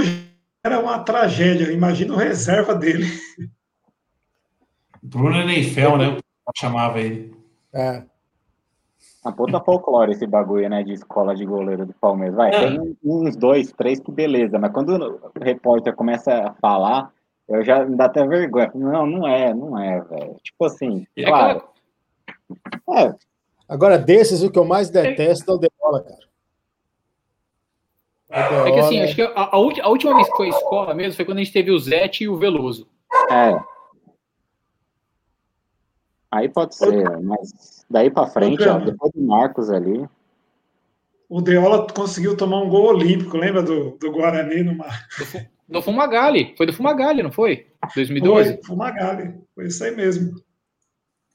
era uma tragédia, imagina o reserva dele. Bruno Neifel, né? chamava ele. É. A puta folclore esse bagulho, né? De escola de goleiro do Palmeiras. Vai, é. tem uns dois, três que beleza, mas quando o repórter começa a falar, eu já me dá até vergonha. Não, não é, não é, velho. Tipo assim, é claro. É. Agora, desses, o que eu mais detesto é o Deola, cara. É que assim, acho que a, a, a, última vez que foi escola mesmo foi quando a gente teve o Zete e o Veloso. É. Aí pode ser, mas Daí para frente, ó, depois do Marcos ali. O Deola conseguiu tomar um gol olímpico, lembra do, do Guarani no mar? Do Fumagalli, foi do Fumagalli, não foi? 2012? Foi, Fumagalli, foi isso aí mesmo.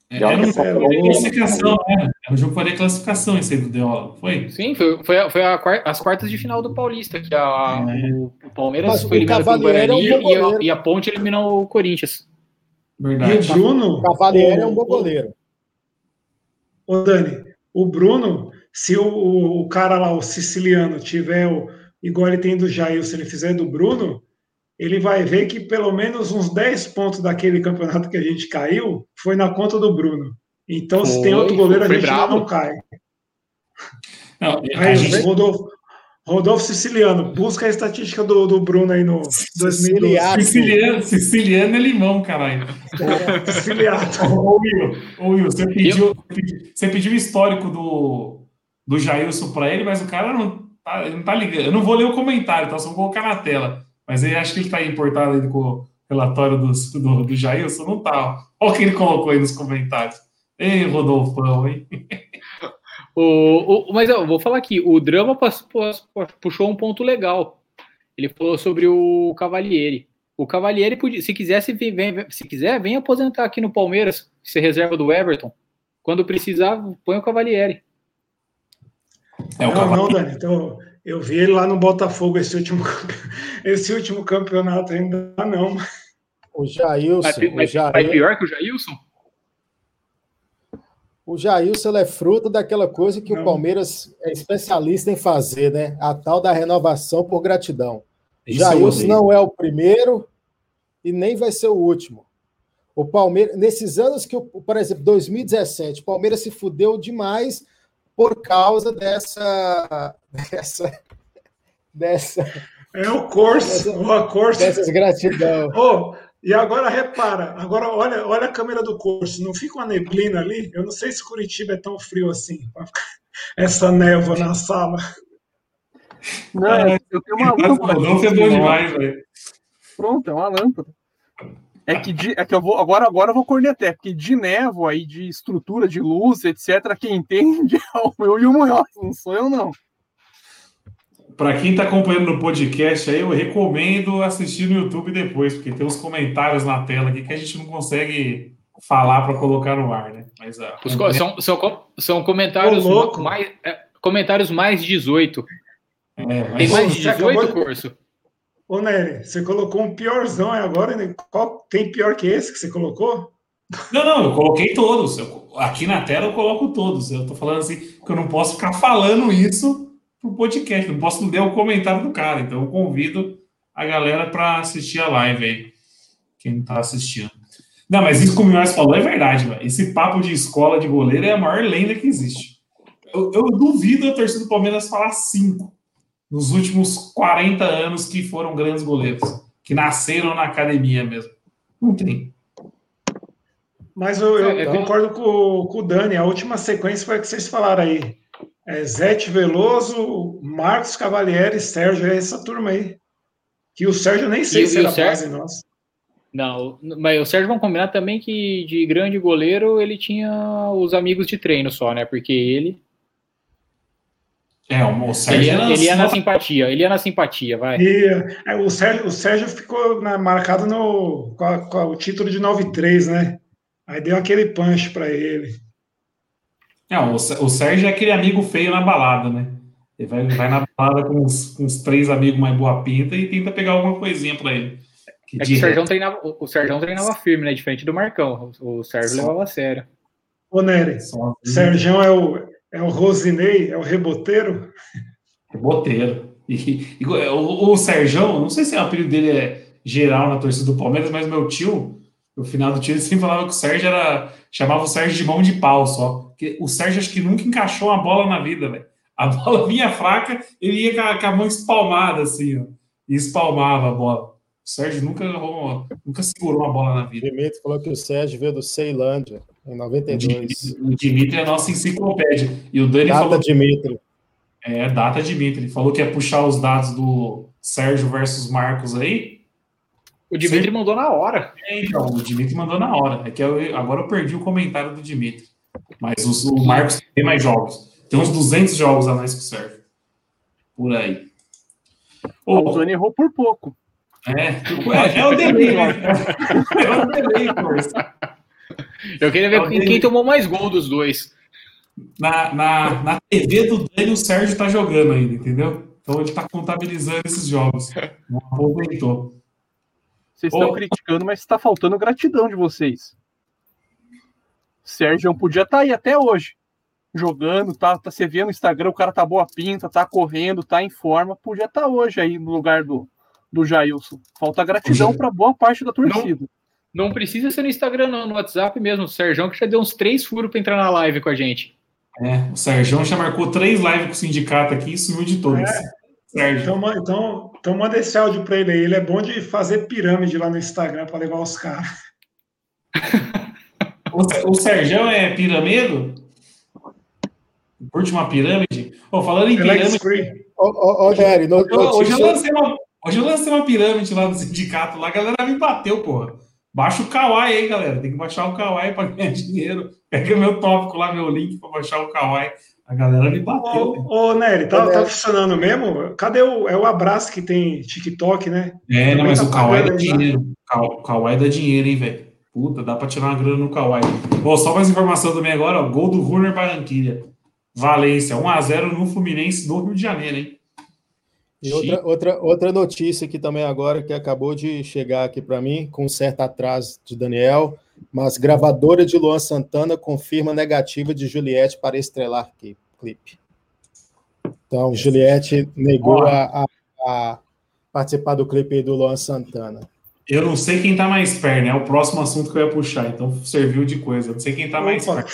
É, era um jogo de classificação, né? Era um jogo de classificação esse aí do Deola, foi? Sim, foi, foi, foi a, as quartas de final do Paulista, que a, é. o, o, Palmeiras Mas foi eliminado pelo Guarani é um e, a, e, a, Ponte eliminou o Corinthians. Verdade. E o Bruno... O Cavalieri é um bom goleiro. Ô, Dani, o Bruno, se o, o, cara lá, o siciliano, tiver o, igual ele tem do Jair, se ele fizer do Bruno, ele vai ver que pelo menos uns 10 pontos daquele campeonato que a gente caiu foi na conta do Bruno. Então, foi, se tem outro goleiro, a gente bravo. não cai. Não, Aí, gente... Rodolfo, Rodolfo Siciliano, busca a estatística do, do Bruno aí no 2012. Siciliano, Siciliano é limão, caralho. Siciliano. Ô, Will, ô, Will você, pediu, você pediu o histórico do, do Jailson para ele, mas o cara não tá, não tá ligando. Eu não vou ler o comentário, tá? Só vou colocar na tela. Mas ele acho que ele tá importado aí com o relatório do, do, do Jailson. Não tá. Olha o que ele colocou aí nos comentários. Ei, Rodolfão, hein? O, o, mas eu vou falar aqui, o drama puxou um ponto legal. Ele falou sobre o Cavalieri. O Cavalieri, podia, se quisesse, vem, vem, se quiser, vem aposentar aqui no Palmeiras, ser reserva do Everton. Quando precisar, põe o Cavalieri. É o não, não, Dani. Então, eu vi ele lá no Botafogo esse último, esse último campeonato ainda não. O Jailson. Mas, mas, o Jair... pior que o Jailson? O Jailson é fruto daquela coisa que Não. o Palmeiras é especialista em fazer, né? A tal da renovação por gratidão. Isso Jailson não é o primeiro e nem vai ser o último. O Palmeiras, nesses anos que, por exemplo, 2017, o Palmeiras se fudeu demais por causa dessa. dessa. dessa. É o curso, o curso. Dessas gratidão. Oh, e agora repara, agora olha, olha a câmera do curso, não fica uma neblina ali? Eu não sei se Curitiba é tão frio assim, essa névoa na sala. Não, é, eu tenho uma lâmpada. Não é demais, velho. Pronto, é uma lâmpada. É que, de, é que eu vou agora, agora eu vou cornetar, porque de névoa e de estrutura de luz, etc., quem entende é o meu e o Munhoz, não sou eu, não. Para quem está acompanhando no podcast aí, eu recomendo assistir no YouTube depois, porque tem uns comentários na tela aqui que a gente não consegue falar para colocar no ar, né? Mas, uh, Os, são, são, são comentários mais é, comentários mais 18. É, mas... Tem mais de 18 acabou... curso. Ô, Nery, você colocou um piorzão agora, né? Qual tem pior que esse que você colocou? Não, não, eu coloquei todos. Eu, aqui na tela eu coloco todos. Eu tô falando assim, que eu não posso ficar falando isso pro podcast. Não posso ler o comentário do cara. Então eu convido a galera para assistir a live aí. Quem está assistindo. Não, mas isso que o Minhas falou é verdade, velho. Esse papo de escola de goleiro é a maior lenda que existe. Eu, eu duvido a torcida do Palmeiras falar cinco nos últimos 40 anos que foram grandes goleiros, que nasceram na academia mesmo. Não tem. Mas eu, eu é, é concordo com, com o Dani. A última sequência foi a que vocês falaram aí é, Zete Veloso, Marcos Cavalieri, Sérgio, é essa turma aí. Que o Sérgio nem sei e, se era Sérgio... base nossa. Não, mas o Sérgio vamos combinar também que de grande goleiro ele tinha os amigos de treino só, né? Porque ele. É, o Sérgio. Ele ia, ele ia na simpatia, ele ia na simpatia, vai. E, é, o, Sérgio, o Sérgio ficou na, marcado no, com, a, com a, o título de 9-3, né? Aí deu aquele punch para ele. Não, o, o Sérgio é aquele amigo feio na balada, né? Ele vai, vai na balada com uns, com uns três amigos mais boa pinta e tenta pegar alguma coisinha para ele. Que é que o Sérgio treinava, o Sérgio treinava firme, né? Diferente do Marcão. O Sérgio Só. levava a sério. Ô, Nery, Sérgio é o, é o Rosinei, é o reboteiro? Reboteiro. E, e, o, o Sérgio, não sei se o apelido dele é geral na torcida do Palmeiras, mas meu tio, no final do tio, ele sempre falava que o Sérgio era. chamava o Sérgio de mão de pau só o Sérgio acho que nunca encaixou uma bola na vida, velho. A bola vinha fraca, ele ia com a, com a mão espalmada, assim, ó, e espalmava a bola. O Sérgio nunca, nunca segurou uma bola na vida. O Dimitri falou que o Sérgio veio do Ceilândia, em 92. O Dimitri é a nossa enciclopédia. E o Dani data falou. Dimitri. É, data Dimitri. Falou que ia puxar os dados do Sérgio versus Marcos aí. O Dimitri Sim. mandou na hora. É, então, o Dimitri mandou na hora. É que eu, agora eu perdi o comentário do Dimitri. Mas os, o Marcos tem mais jogos. Tem uns 200 jogos a mais que o Sérgio. Por aí. Oh, o Zoni errou por pouco. É, é, é o delay, né? É o delay, Eu queria ver é quem, quem tomou mais gol dos dois. Na, na, na TV do Dani, o Sérgio tá jogando ainda, entendeu? Então ele tá contabilizando esses jogos. Não aproveitou. Vocês estão oh. criticando, mas está faltando gratidão de vocês. Sérgio podia estar tá aí até hoje, jogando, tá, tá, você vê no Instagram, o cara tá boa pinta, tá correndo, tá em forma, podia estar tá hoje aí no lugar do, do Jailson. Falta gratidão para boa parte da torcida. Não, não, precisa ser no Instagram, não, no WhatsApp mesmo. O Sérgio que já deu uns três furos para entrar na live com a gente. É, o Sérgio já marcou três lives com o sindicato aqui e sumiu de todas. É. Então, então, então manda esse áudio para ele aí. Ele é bom de fazer pirâmide lá no Instagram para levar os caras. O, o Sérgio é pirâmido? Curte uma pirâmide? Oh, falando em pirâmide. Ô, ô, hoje, eu lancei uma, hoje eu lancei uma pirâmide lá no sindicato, lá a galera me bateu, porra. Baixa o Kawaii aí, galera. Tem que baixar o Kawaii para ganhar dinheiro. Pega meu tópico lá, meu link para baixar o Kawaii. A galera me bateu. Ô, ô Nery, tá, tá funcionando mesmo? Cadê o, é o abraço que tem TikTok, né? É, não, mas tá o Kawaii dá dinheiro. O Kawaii dá dinheiro, hein, velho? Puta, dá pra tirar uma grana no Kawaii. Bom, só mais informação também agora, ó. Gol do Runner Barranquilha. Valência, 1x0 no Fluminense do Rio de Janeiro, hein? E outra, outra, outra notícia aqui também agora que acabou de chegar aqui para mim, com um certo atraso de Daniel, mas gravadora de Luan Santana confirma negativa de Juliette para estrelar clipe. Então, Juliette negou a, a, a, participar do clipe do Luan Santana. Eu não sei quem tá mais perto, É o próximo assunto que eu ia puxar, então serviu de coisa. Eu não sei quem tá mais Opa, perto.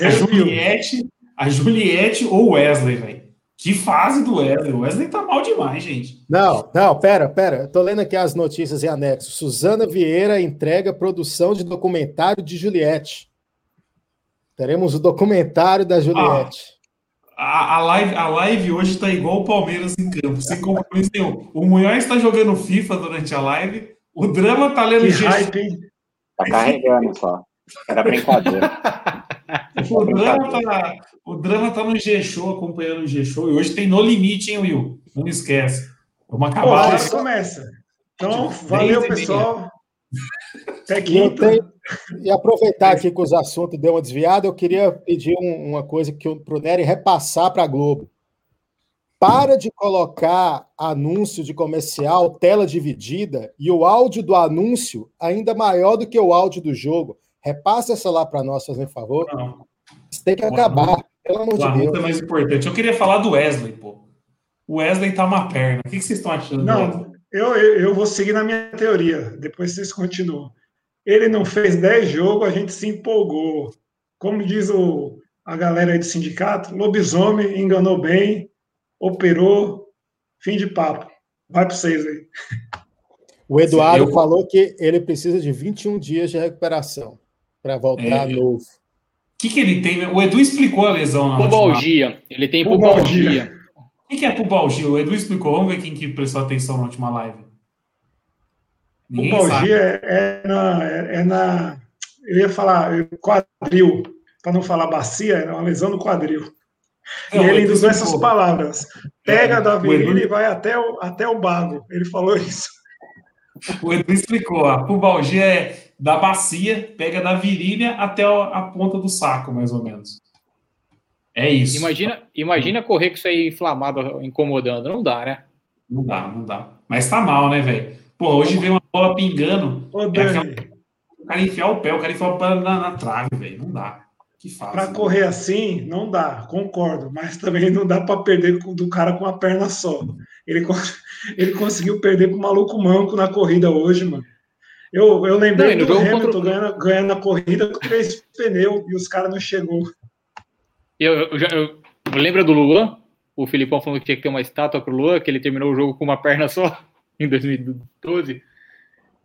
A Juliette, a Juliette ou Wesley, velho. Que fase do Wesley. O Wesley tá mal demais, gente. Não, não, pera, pera. Eu tô lendo aqui as notícias em anexo. Suzana Vieira entrega produção de documentário de Juliette. Teremos o documentário da Juliette. Ah, a, a, live, a live hoje tá igual o Palmeiras em campo. Sem compromisso nenhum. O Munhoz está jogando FIFA durante a live. O Drama tá lendo G. Tá carregando só. Era brincadeira. o, drama tá, o drama tá no G-Show, acompanhando o G-Show. E hoje tem No Limite, hein, Will? Não esquece. Vamos acabar. Pô, começa. Então, valeu, pessoal. Até quinta. E aproveitar aqui que os assuntos deu uma desviada, eu queria pedir um, uma coisa que o pro Nery repassar para a Globo. Para de colocar anúncio de comercial, tela dividida, e o áudio do anúncio ainda maior do que o áudio do jogo. Repassa essa lá para nós, fazendo favor. Não. Isso tem que o acabar, anúncio, pelo amor de Deus. é mais importante. Eu queria falar do Wesley, pô. O Wesley tá uma perna. O que vocês estão achando? Não, eu, eu, eu, vou seguir na minha teoria. Depois vocês continuam. Ele não fez 10 jogos, a gente se empolgou. Como diz o, a galera aí do sindicato, lobisomem enganou bem, operou, fim de papo. Vai para vocês aí. O Eduardo eu... falou que ele precisa de 21 dias de recuperação para voltar é, novo. O que, que ele tem? O Edu explicou a lesão na Pubalgia. Última... Ele tem pubalgia. O que, que é pubalgia? O Edu explicou. Vamos ver quem que prestou atenção na última live. Ninguém pubalgia é, é, na, é, é, na. Eu ia falar quadril, para não falar bacia, é uma lesão no quadril. Não, e ele usou essas palavras. Pega é, da virilha e vai até o, até o bago. Ele falou isso. O Edu explicou. A pubalgia é da bacia, pega da virilha até a ponta do saco, mais ou menos. É isso. Imagina, imagina correr com isso aí inflamado, incomodando. Não dá, né? Não dá, não dá. Mas tá mal, né, velho? Pô, hoje veio uma bola pingando. Ô, é aquela... O cara enfiar o pé, o cara enfiar o pé na, na trave, velho. Não dá. Que. Para correr assim, não dá, concordo. Mas também não dá para perder do cara com uma perna só. Ele, ele conseguiu perder com o maluco manco na corrida hoje, mano. Eu, eu lembrei não, do Hamilton contra... ganhando, ganhando a corrida com três pneus e os caras não chegou. Eu, eu, já, eu, lembro do Luan, o Filipão falando que tinha que ter uma estátua pro Luan, que ele terminou o jogo com uma perna só em 2012.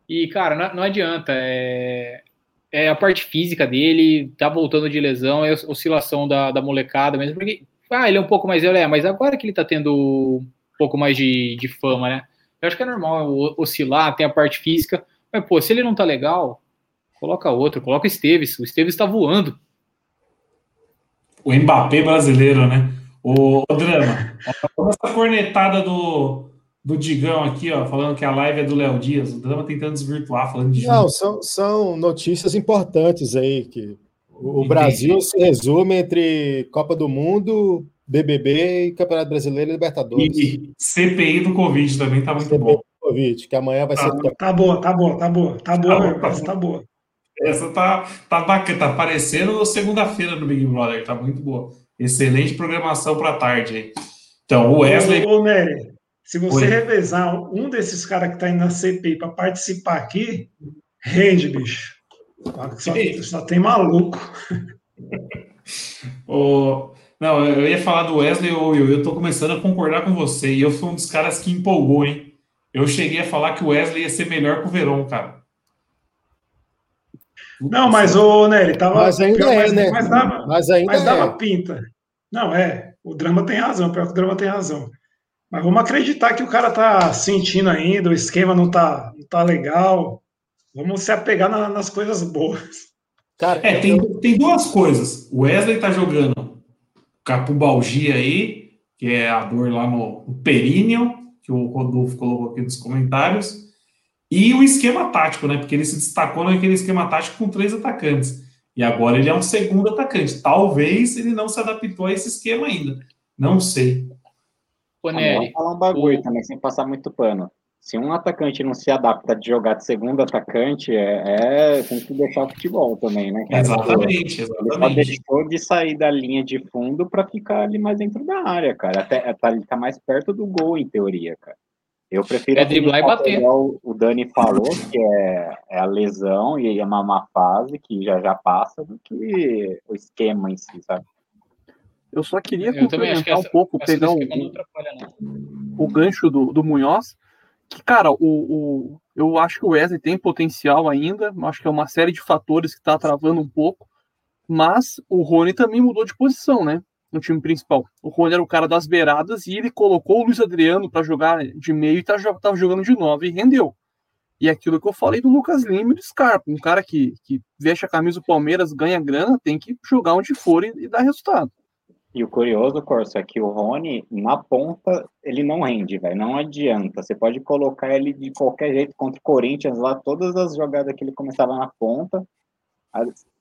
E, cara, não, não adianta. É, é, a parte física dele, tá voltando de lesão, é oscilação da, da molecada mesmo, porque, ah, ele é um pouco mais velho, é, mas agora que ele tá tendo um pouco mais de, de fama, né? Eu acho que é normal oscilar, tem a parte física, mas, pô, se ele não tá legal, coloca outro, coloca o Esteves, o Esteves tá voando. O Mbappé brasileiro, né? O, o Drama, essa cornetada do, do Digão aqui, ó, falando que a live é do Léo Dias. O Drama tentando desvirtuar, falando de. Não, são, são notícias importantes aí. que O Brasil se resume entre Copa do Mundo, BBB e Campeonato Brasileiro e Libertadores. E CPI do Covid também tá muito CPI bom. Do Covid, que amanhã vai tá, ser. Tá boa, tá boa, tá boa. Tá boa, tá, tá, tá boa. Essa tá, tá bacana, tá parecendo segunda-feira no Big Brother, tá muito boa. Excelente programação para tarde aí. Então, o Wesley. Ô, ô Nery, se você Oi. revezar um desses caras que está indo na CPI para participar aqui, rende, bicho. Só, só tem maluco. oh, Não, eu ia falar do Wesley ou eu. Eu tô começando a concordar com você. E eu fui um dos caras que empolgou, hein? Eu cheguei a falar que o Wesley ia ser melhor que o Verón, cara. Não, mas o Nery tava. Mas ainda pior, é, mas, né? Mas dava, Mas ainda mas dava é. pinta. Não, é. O drama tem razão, pior que o drama tem razão. Mas vamos acreditar que o cara tá sentindo ainda, o esquema não tá, não tá legal. Vamos se apegar na- nas coisas boas. Cara, É, eu- tem, tem duas coisas. O Wesley tá jogando capubalgia aí, que é a dor lá no, no períneo, que o Rodolfo colocou aqui nos comentários, e o esquema tático, né? Porque ele se destacou naquele esquema tático com três atacantes. E agora ele é um segundo atacante. Talvez ele não se adaptou a esse esquema ainda. Não sei. Ô, Nery, falar um bagulho o- também, sem passar muito pano. Se um atacante não se adapta de jogar de segundo atacante, é, é tem que deixar o futebol também, né, cara? Exatamente, Ele só exatamente. deixou de sair da linha de fundo para ficar ali mais dentro da área, cara. Até tá, ele tá mais perto do gol, em teoria, cara. Eu prefiro É driblar e bater. que igual O Dani falou que é, é a lesão e é uma má fase que já já passa do que o esquema em si, sabe? Eu só queria Eu complementar essa- um pouco, pegar não. o gancho do, do Munhoz, que, cara, o, o, eu acho que o Wesley tem potencial ainda, acho que é uma série de fatores que tá travando um pouco, mas o Rony também mudou de posição, né, no time principal. O Rony era o cara das beiradas e ele colocou o Luiz Adriano para jogar de meio e tá, jo- tava jogando de nove e rendeu. E aquilo que eu falei do Lucas Lima e do Scarpa, um cara que, que veste a camisa do Palmeiras, ganha grana, tem que jogar onde for e, e dar resultado. E o curioso, Corso, é que o Rony, na ponta, ele não rende, velho. Não adianta. Você pode colocar ele de qualquer jeito contra o Corinthians lá, todas as jogadas que ele começava na ponta.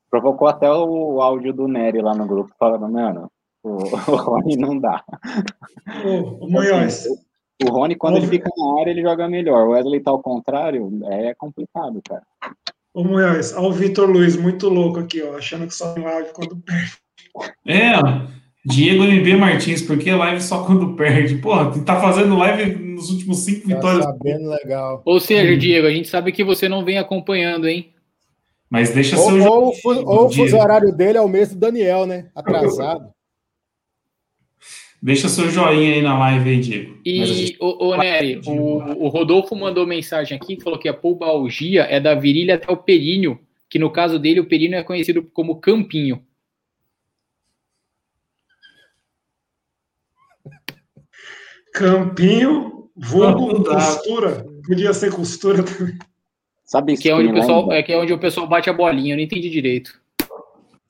Provocou até o áudio do Nery lá no grupo, falando, mano, o, o Rony não dá. Ô, ô Munhoz, O Rony, quando ele fica na área, ele joga melhor. O Wesley tá ao contrário, é complicado, cara. ô Munhoz, olha o Vitor Luiz, muito louco aqui, ó, achando que só tem live quando perde. É, Diego MB Martins, por que live só quando perde? Porra, tá fazendo live nos últimos cinco tá vitórias. sabendo legal. Ou seja, Diego, a gente sabe que você não vem acompanhando, hein? Mas deixa Ou, seu ou, jogo. ou o fuso horário dele é o mesmo do Daniel, né? Atrasado. Deixa seu joinha aí na live aí, Diego. A gente- E, ô, ô Nery, o, o Rodolfo mandou mensagem aqui que falou que a pubalgia é da virilha até o períneo, que no caso dele o períneo é conhecido como campinho. Campinho, vulgo, Não costura. Podia ser costura também. Sabe isso Que é onde o pessoal, lembra? é que é onde o pessoal bate a bolinha, eu não entendi direito.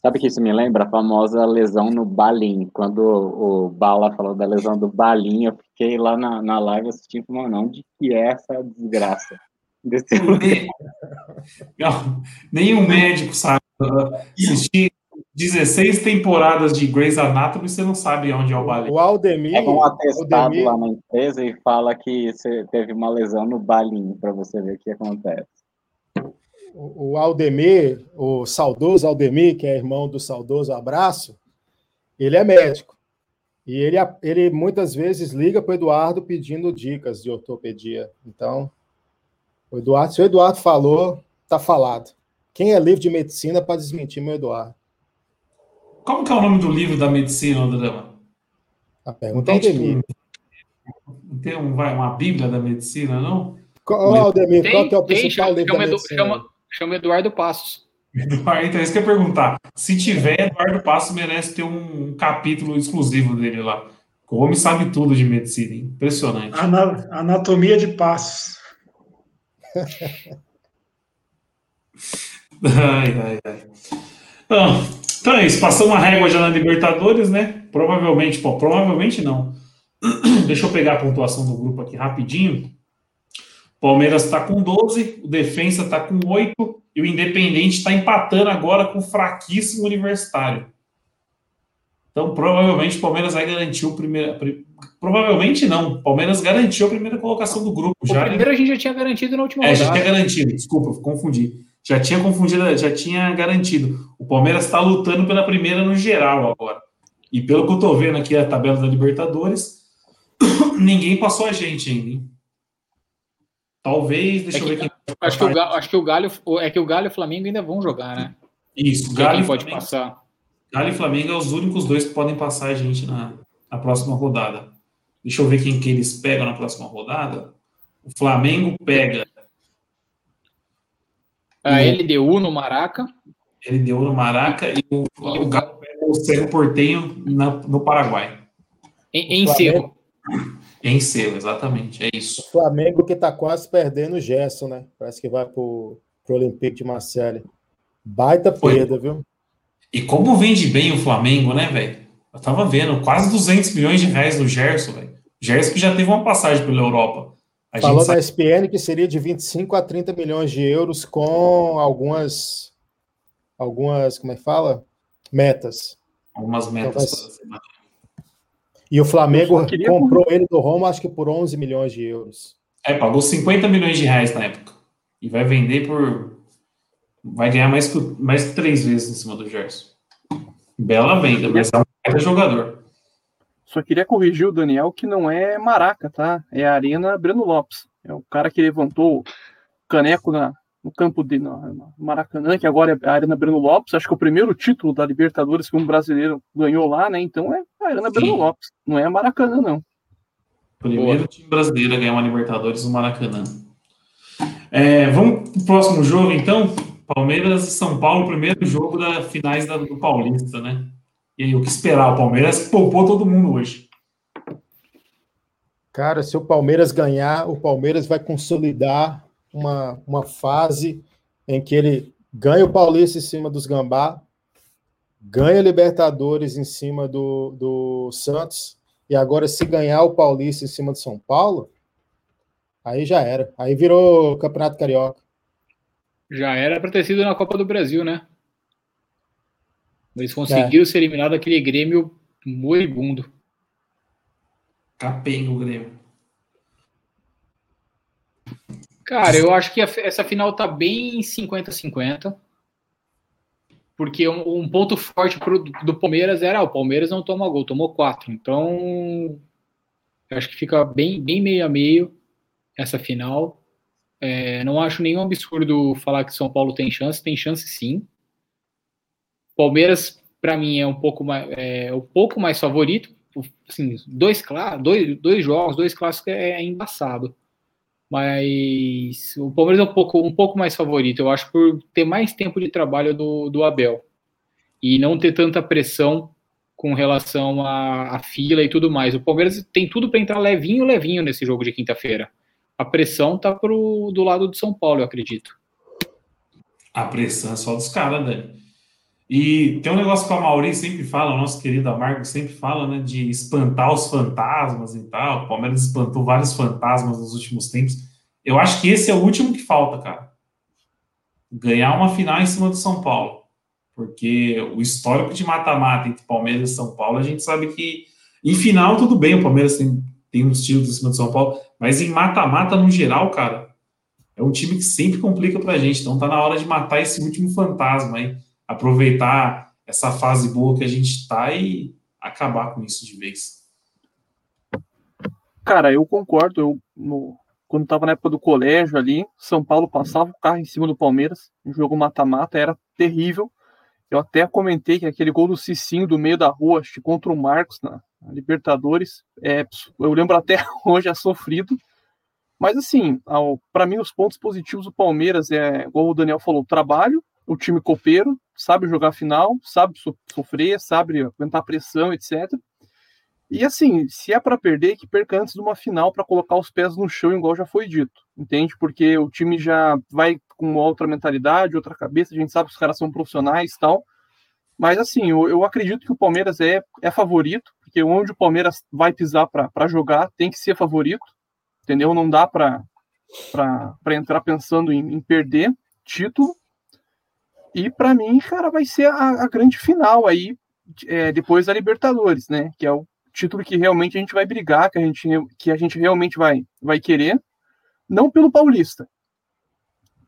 Sabe o que isso me lembra? A famosa lesão no Balim. Quando o, o Bala falou da lesão do Balim, eu fiquei lá na, na live assistindo, mano, onde que é essa desgraça? Desse... Nem- Não, nenhum médico sabe. Assistir 16 temporadas de Grey's Anatomy, você não sabe onde é o balé. O Aldemir. Pega um atestado Aldemir- lá na empresa e fala que você teve uma lesão no Balim, para você ver o que acontece. O o Aldemir, o saudoso Aldemir, que é irmão do saudoso Abraço, ele é médico. E ele, ele muitas vezes liga para o Eduardo pedindo dicas de ortopedia. Então, o Eduardo, se o Eduardo falou, tá falado. Quem é livre de medicina para desmentir meu Eduardo? Como que é o nome do livro da medicina, Drama? A pergunta é tem, Aldemir. tipo, não tem um, vai, uma bíblia da medicina, não? Qual, Aldemir, qual Tem, que é o tem, principal chama, livro chama, chama, chama Eduardo Passos. Eduardo, então, isso que eu ia perguntar. Se tiver, Eduardo Passo merece ter um, um capítulo exclusivo dele lá. O homem sabe tudo de medicina, hein? impressionante. Ana- Anatomia de passos. Ai, ai, ai. Bom, então é isso. Passamos a régua já na Libertadores, né? Provavelmente, pô, provavelmente não. Deixa eu pegar a pontuação do grupo aqui rapidinho. Palmeiras está com 12, o Defensa está com 8 e o Independente está empatando agora com o fraquíssimo Universitário. Então, provavelmente o Palmeiras vai garantir o primeiro. pri- Provavelmente não. O Palmeiras garantiu a primeira colocação do grupo. O já, né? primeiro a gente já tinha garantido na última É, já rodada. tinha garantido, desculpa, confundi. Já tinha confundido, já tinha garantido. O Palmeiras está lutando pela primeira no geral agora. E pelo que eu tô vendo aqui a tabela da Libertadores, ninguém passou a gente ainda. hein? Talvez, deixa É eu que- ver quem. Acho que, o Galo, acho que o Galho é que o Galho e o Flamengo ainda vão jogar, né? Isso, Galo e pode Flamengo. passar. Galo e Flamengo são os únicos dois que podem passar a gente na, na próxima rodada. Deixa eu ver quem que eles pegam na próxima rodada. O Flamengo pega. A LDU no Maraca. LDU no Maraca e o, e o Galo pega o Cerro Portenho na, no Paraguai. Em, em Cerro. Em Cerro, exatamente. É isso. O Flamengo que está quase perdendo o Gerson, né? Parece que vai para o Olympique de Marseille. Baita perda, viu? E como vende bem o Flamengo, né, velho? Eu tava vendo, quase 200 milhões de reais no Gerson, velho. Gerson que já teve uma passagem pela Europa. A Falou na ESPN que seria de 25 a 30 milhões de euros com algumas. Algumas, como é que fala? Metas. Algumas metas. Então, e o Flamengo comprou ele do Roma, acho que por 11 milhões de euros. É, pagou 50 milhões de reais na época. E vai vender por. Vai ganhar mais que, mais três vezes em cima do Gerson. Bela venda, mas é um jogador. Só queria corrigir o Daniel que não é Maraca, tá? É a Arena Breno Lopes. É o cara que levantou o caneco na, no campo de no Maracanã, que agora é a Arena Breno Lopes. Acho que é o primeiro título da Libertadores que um brasileiro ganhou lá, né? Então é a Arena Sim. Breno Lopes. Não é Maracanã, não. Primeiro time brasileiro a ganhar uma Libertadores no Maracanã. É, vamos pro próximo jogo, então. Palmeiras e São Paulo, primeiro jogo da finais da, do Paulista, né? E aí, o que esperar? O Palmeiras poupou todo mundo hoje. Cara, se o Palmeiras ganhar, o Palmeiras vai consolidar uma, uma fase em que ele ganha o Paulista em cima dos Gambá, ganha Libertadores em cima do, do Santos, e agora, se ganhar o Paulista em cima do São Paulo, aí já era. Aí virou Campeonato Carioca. Já era para ter sido na Copa do Brasil, né? Eles conseguiram é. ser eliminados daquele Grêmio moribundo. Capenga o Grêmio. Cara, eu acho que essa final tá bem 50-50. Porque um, ponto forte do Palmeiras era ah, o Palmeiras não toma gol, tomou quatro. Então, acho que fica bem, bem meio a meio essa final. É, não acho nenhum absurdo falar que São Paulo tem chance, tem chance sim. Palmeiras, para mim, é um pouco mais, é, um pouco mais favorito. Assim, dois, dois, dois jogos, dois clássicos é, é embaçado. Mas o Palmeiras é um pouco, um pouco mais favorito, eu acho, por ter mais tempo de trabalho do, do Abel. E não ter tanta pressão com relação à, à fila e tudo mais. O Palmeiras tem tudo para entrar levinho, levinho nesse jogo de quinta-feira. A pressão tá pro, do lado de São Paulo, eu acredito. A pressão é só dos caras, Dani. E tem um negócio que a Mauri sempre fala, o nosso querido Amargo sempre fala, né, de espantar os fantasmas e tal. O Palmeiras espantou vários fantasmas nos últimos tempos. Eu acho que esse é o último que falta, cara. Ganhar uma final em cima do São Paulo. Porque o histórico de mata-mata entre Palmeiras e São Paulo, a gente sabe que em final tudo bem, o Palmeiras tem, tem uns títulos em cima do São Paulo, mas em mata-mata no geral, cara, é um time que sempre complica pra gente. Então tá na hora de matar esse último fantasma aí aproveitar essa fase boa que a gente está e acabar com isso de vez. Cara, eu concordo. Eu, no, quando estava na época do colégio ali, São Paulo passava o carro em cima do Palmeiras, um jogo mata-mata, era terrível. Eu até comentei que aquele gol do Cicinho do meio da rua, contra o Marcos na, Libertadores, é, eu lembro até hoje, é sofrido. Mas assim, para mim, os pontos positivos do Palmeiras é, igual o Daniel falou, trabalho, o time copeiro, sabe jogar final, sabe so sofrer, sabe aguentar pressão, etc. E assim, se é para perder, que perca antes de uma final para colocar os pés no chão, igual já foi dito, entende? Porque o time já vai com outra mentalidade, outra cabeça, a gente sabe que os caras são profissionais e tal. Mas assim, eu, eu acredito que o Palmeiras é, é favorito, porque onde o Palmeiras vai pisar para jogar tem que ser favorito, entendeu? Não dá para entrar pensando em, em perder título. E para mim, cara, vai ser a, a grande final aí, é, depois da Libertadores, né? Que é o título que realmente a gente vai brigar, que a gente, que a gente realmente vai, vai querer, não pelo Paulista,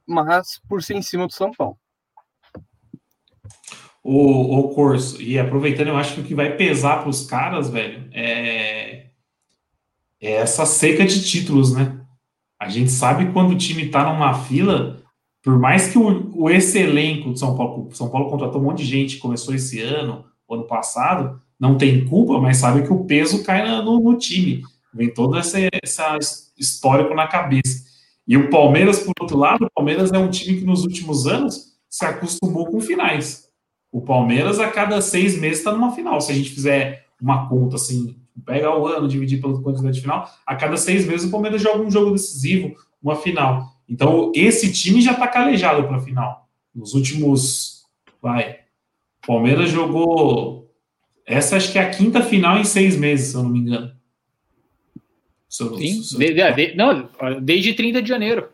mas por ser em cima do São Paulo. O, o curso, e aproveitando, eu acho que o que vai pesar para os caras, velho, é, é essa seca de títulos, né? A gente sabe quando o time tá numa fila, por mais que o, o esse elenco de São Paulo, São Paulo contratou um monte de gente, começou esse ano, ano passado, não tem culpa, mas sabe que o peso cai no, no time. Vem todo esse essa histórico na cabeça. E o Palmeiras, por outro lado, o Palmeiras é um time que nos últimos anos se acostumou com finais. O Palmeiras, a cada seis meses, está numa final. Se a gente fizer uma conta assim, pega o ano, dividir pela quantidade de final, a cada seis meses o Palmeiras joga um jogo decisivo, uma final. Então, esse time já está calejado para a final. Nos últimos. Vai. Palmeiras jogou. Essa acho que é a quinta final em seis meses, se eu não me engano. Sim, de, de, não, desde 30 de janeiro.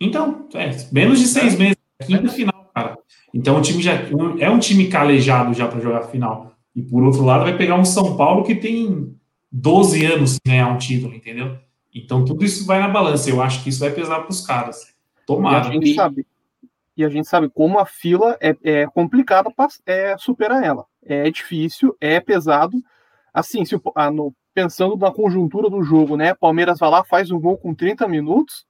Então, é, menos de seis meses, quinta final, cara. Então o time já é um time calejado já para jogar final. E por outro lado, vai pegar um São Paulo que tem 12 anos sem ganhar um título, entendeu? Então tudo isso vai na balança. Eu acho que isso vai pesar para os caras. Tomara. E a gente sabe. E a gente sabe como a fila é, é complicada para é, superar ela. É difícil, é pesado. Assim, se, ah, no, pensando na conjuntura do jogo, né? Palmeiras vai lá, faz um gol com 30 minutos.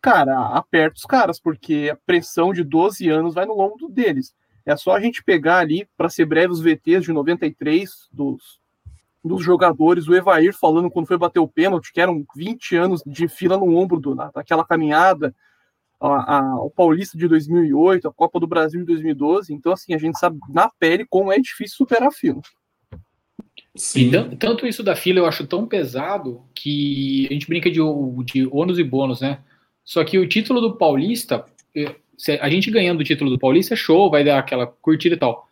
Cara, aperta os caras, porque a pressão de 12 anos vai no longo deles. É só a gente pegar ali, para ser breve, os VTs de 93 dos, dos jogadores, o Evair falando quando foi bater o pênalti, que eram 20 anos de fila no ombro do, daquela caminhada, a, a, o Paulista de 2008, a Copa do Brasil de 2012. Então, assim, a gente sabe na pele como é difícil superar a fila. Sim. tanto isso da fila eu acho tão pesado que a gente brinca de, de ônus e bônus, né? Só que o título do Paulista, a gente ganhando o título do Paulista é show, vai dar aquela curtida e tal.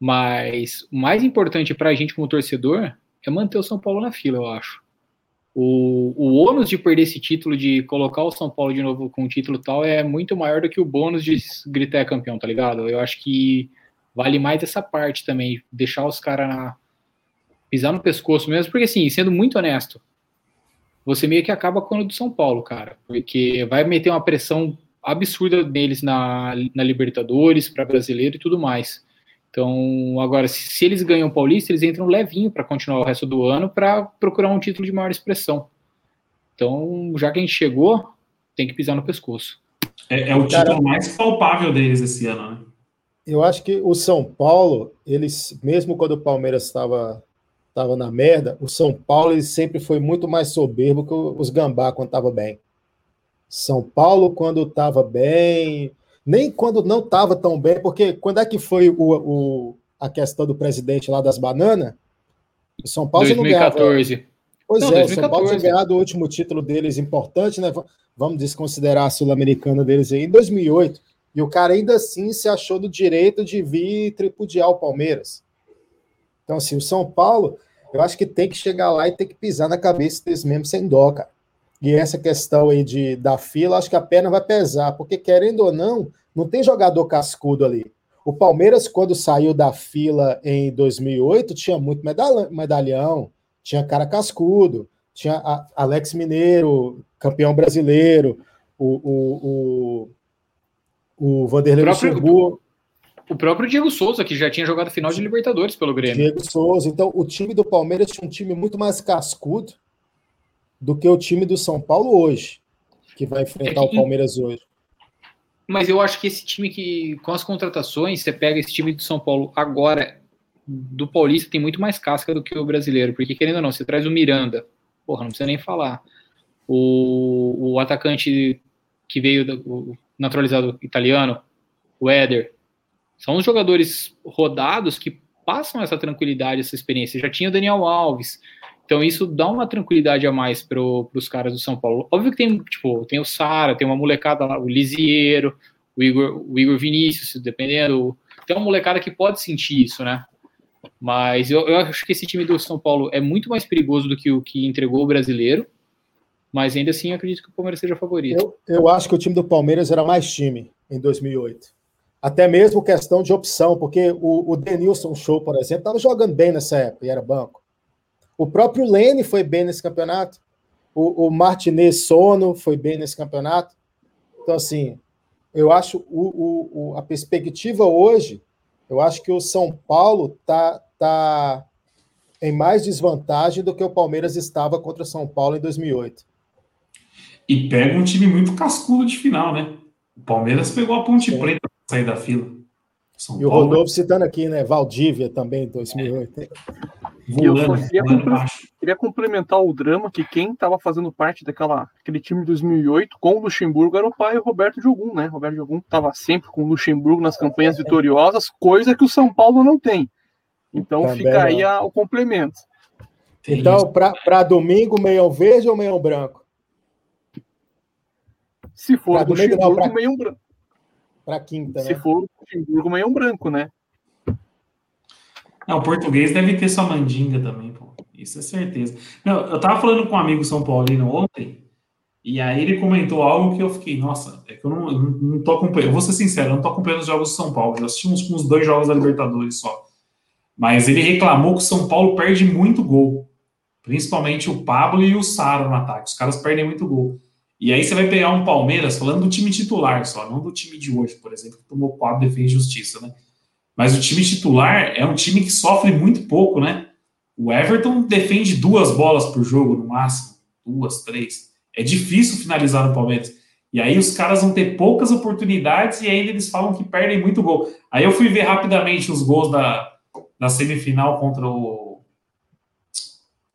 Mas o mais importante para a gente como torcedor é manter o São Paulo na fila, eu acho. O, o ônus de perder esse título, de colocar o São Paulo de novo com o título tal, é muito maior do que o bônus de gritar campeão, tá ligado? Eu acho que vale mais essa parte também, deixar os caras pisar no pescoço mesmo, porque assim, sendo muito honesto, você meio que acaba com o do São Paulo, cara, porque vai meter uma pressão absurda neles na, na Libertadores, para brasileiro e tudo mais. Então, agora, se, se eles ganham o Paulista, eles entram levinho para continuar o resto do ano para procurar um título de maior expressão. Então, já que a gente chegou, tem que pisar no pescoço. É, é o título Cara, mais palpável deles esse ano, né? Eu acho que o São Paulo, eles, mesmo quando o Palmeiras estava estava na merda, o São Paulo ele sempre foi muito mais soberbo que os Gambá quando estava bem. São Paulo, quando estava bem, nem quando não estava tão bem, porque quando é que foi o, o, a questão do presidente lá das bananas? O São Paulo 2014. não ganhava. Pois não, é, 2014. o São Paulo tinha ganhado o último título deles importante, né? Vamos desconsiderar a Sul-Americana deles aí, em 2008. E o cara ainda assim se achou do direito de vir tripudiar o Palmeiras. Então, assim, o São Paulo, eu acho que tem que chegar lá e tem que pisar na cabeça deles mesmo sem dó, cara. E essa questão aí de, da fila, acho que a perna vai pesar, porque querendo ou não, não tem jogador cascudo ali. O Palmeiras, quando saiu da fila em 2008, tinha muito medalhão, tinha cara cascudo, tinha Alex Mineiro, campeão brasileiro, o, o, o, o Vanderlei o próprio, Luxemburgo. O próprio Diego Souza, que já tinha jogado final de Libertadores pelo Grêmio. Diego Souza. Então, o time do Palmeiras tinha um time muito mais cascudo do que o time do São Paulo hoje, que vai enfrentar é que, o Palmeiras hoje. Mas eu acho que esse time que, com as contratações, você pega esse time do São Paulo agora, do Paulista, tem muito mais casca do que o brasileiro, porque querendo ou não, você traz o Miranda, porra, não precisa nem falar. O, o atacante que veio do, naturalizado italiano, o Éder, são os jogadores rodados que passam essa tranquilidade, essa experiência. Já tinha o Daniel Alves. Então isso dá uma tranquilidade a mais para os caras do São Paulo. Óbvio que tem, tipo, tem o Sara, tem uma molecada lá, o Lisiero, o Igor, o Igor Vinícius, dependendo. Tem uma molecada que pode sentir isso, né? Mas eu, eu acho que esse time do São Paulo é muito mais perigoso do que o que entregou o brasileiro. Mas ainda assim, eu acredito que o Palmeiras seja favorito. Eu, eu acho que o time do Palmeiras era mais time em 2008 até mesmo questão de opção, porque o, o Denilson Show, por exemplo, estava jogando bem nessa época e era banco. O próprio Lene foi bem nesse campeonato. O, o Martinez Sono foi bem nesse campeonato. Então, assim, eu acho o, o, a perspectiva hoje, eu acho que o São Paulo está tá em mais desvantagem do que o Palmeiras estava contra o São Paulo em 2008. E pega um time muito cascudo de final, né? O Palmeiras pegou a Ponte Sim. Preta sair da fila. São e o Rodolfo citando aqui, né? Valdívia também, 2008. É. E eu só queria, queria, complementar o drama que quem estava fazendo parte daquela aquele time de 2008 com o Luxemburgo era o pai Roberto Jogum, né? Roberto Jogum estava sempre com o Luxemburgo nas campanhas vitoriosas, coisa que o São Paulo não tem. Então Também fica aí a, o complemento. Então, para domingo, meião verde ou meião branco? Se for do Luxemburgo, pra... meião branco. Para quinta, Se né? for o Luxemburgo, meião branco, né? Não, o português deve ter sua mandinga também, pô. Isso é certeza. Não, eu tava falando com um amigo São Paulino ontem, e aí ele comentou algo que eu fiquei, nossa, é que eu não, não, não tô acompanhando. Eu vou ser sincero, eu não tô acompanhando os jogos do São Paulo. Eu assisti uns, uns dois jogos da Libertadores só. Mas ele reclamou que o São Paulo perde muito gol. Principalmente o Pablo e o Sara no ataque. Os caras perdem muito gol. E aí você vai pegar um Palmeiras, falando do time titular só, não do time de hoje, por exemplo, que tomou quatro defesa de justiça, né? Mas o time titular é um time que sofre muito pouco, né? O Everton defende duas bolas por jogo, no máximo. Duas, três. É difícil finalizar no Palmeiras. E aí os caras vão ter poucas oportunidades e ainda eles falam que perdem muito gol. Aí eu fui ver rapidamente os gols da, da semifinal contra o.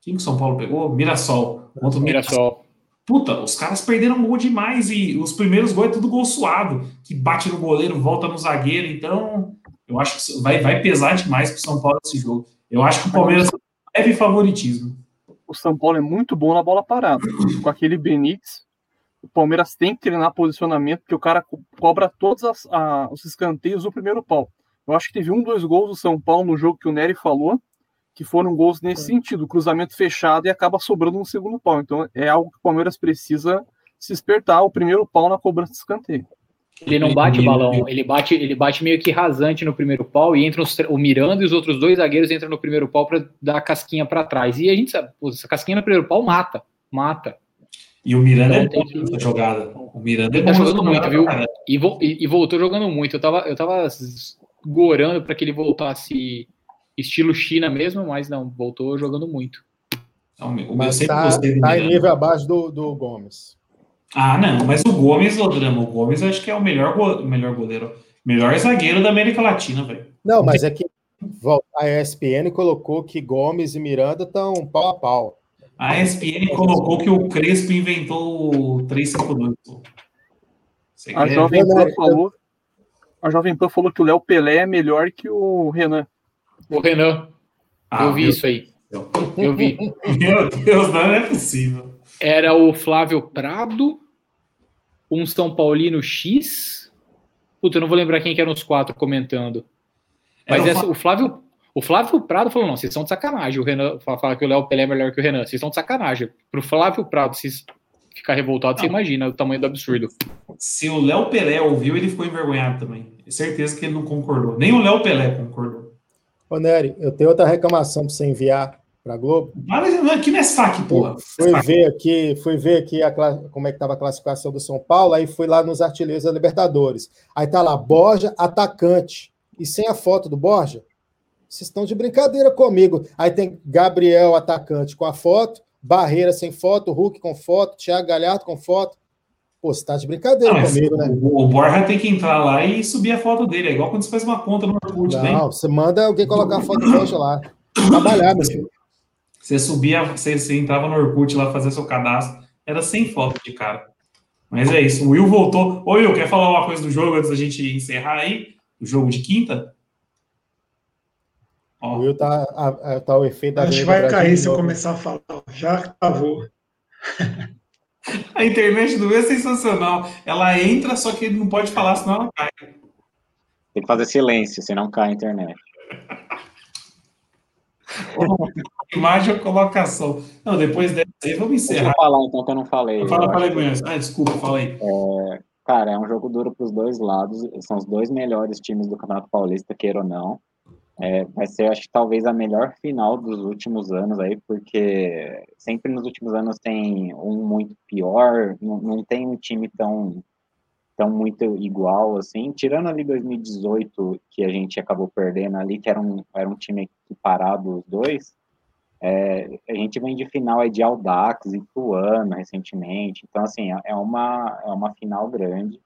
Quem que o São Paulo pegou? Mirassol. Contra o Mirassol. Puta, os caras perderam gol demais e os primeiros gols é tudo gol suado, que bate no goleiro, volta no zagueiro. Então, eu acho que vai, vai pesar demais para o São Paulo esse jogo. Eu acho que o Palmeiras leve favoritismo. O São Paulo é muito bom na bola parada. Com aquele Benítez, o Palmeiras tem que treinar posicionamento, porque o cara cobra todos as, a, os escanteios do primeiro pau. Eu acho que teve um, dois gols do São Paulo no jogo que o Nery falou, que foram gols nesse sentido, cruzamento fechado e acaba sobrando um segundo pau. Então é algo que o Palmeiras precisa se espertar, o primeiro pau na cobrança de escanteio. Ele não bate balão, ele bate, ele bate meio que rasante no primeiro pau e entra os, o Miranda e os outros dois zagueiros entram no primeiro pau para dar a casquinha para trás. E a gente sabe, pô, essa casquinha no primeiro pau mata, mata. E o Miranda então, é bom nessa jogada. O Miranda é tá jogando muito, viu? E, e, e, voltou jogando muito. Eu tava, eu tava gorando para que ele voltasse estilo China mesmo, mas não, voltou jogando muito. Então, o mas tá, tá em nível abaixo do, do Gomes. Ah, não, mas o Gomes, o drama, o Gomes acho que é o melhor, go, melhor goleiro, melhor zagueiro da América Latina, velho. Não, mas é que a ESPN colocou que Gomes e Miranda estão pau a pau. A ESPN colocou que o Crespo inventou o 352. A Jovem Pan falou, a Jovem Pan falou que o Léo Pelé é melhor que o Renan. O Renan. Ah, eu vi isso aí. Eu vi. Meu Deus, não é possível. Era o Flávio Prado, um São Paulino X. Puta, eu não vou lembrar quem que eram os quatro comentando. Mas essa, o Flávio. O Flávio Prado falou: não, vocês estão de sacanagem. O Renan fala que o Léo Pelé é melhor que o Renan. Vocês estão de sacanagem. Pro Flávio Prado, vocês ficar revoltado, não. você imagina o tamanho do absurdo. Se o Léo Pelé ouviu, ele ficou envergonhado também. Certeza que ele não concordou. Nem o Léo Pelé concordou. Ô, Nery, eu tenho outra reclamação para você enviar para Globo. Mas aqui não é saque, porra. Fui ver aqui, fui ver aqui a, como é que estava a classificação do São Paulo, aí fui lá nos artilheiros da Libertadores. Aí tá lá, Borja, atacante. E sem a foto do Borja? Vocês estão de brincadeira comigo. Aí tem Gabriel, atacante, com a foto, Barreira sem foto, Hulk com foto, Thiago Galhardo com foto. Pô, você tá de brincadeira não, comigo, né? O, o Borja tem que entrar lá e subir a foto dele. É igual quando você faz uma conta no Orkut, Não, né? você manda alguém colocar a foto do Borja lá. Trabalhar, meu filho. Você subia, você, você entrava no Orkut lá, fazer seu cadastro, era sem foto de cara. Mas é isso, o Will voltou. Ô Will, quer falar uma coisa do jogo antes da gente encerrar aí? O jogo de quinta? Ó. O Will tá, a, a, tá o efeito da A gente vai cair se eu começar a falar. Já travou. a internet do Will é sensacional. Ela entra, só que ele não pode falar, senão ela cai. Tem que fazer silêncio, senão cai a internet. Imagem ou colocação? Não, depois dessa aí, vamos encerrar. Deixa eu falar então que eu não falei. Fala, fala aí, Ah, desculpa, fala aí. É, cara, é um jogo duro para os dois lados. São os dois melhores times do Campeonato Paulista, queira ou não. É, vai ser, acho que talvez a melhor final dos últimos anos aí, porque sempre nos últimos anos tem um muito pior, não, não tem um time tão tão muito igual, assim, tirando ali 2018, que a gente acabou perdendo ali, que era um, era um time parado os dois, é, a gente vem de final aí de Audax e Tuano recentemente, então, assim, é, é uma, é uma final grande,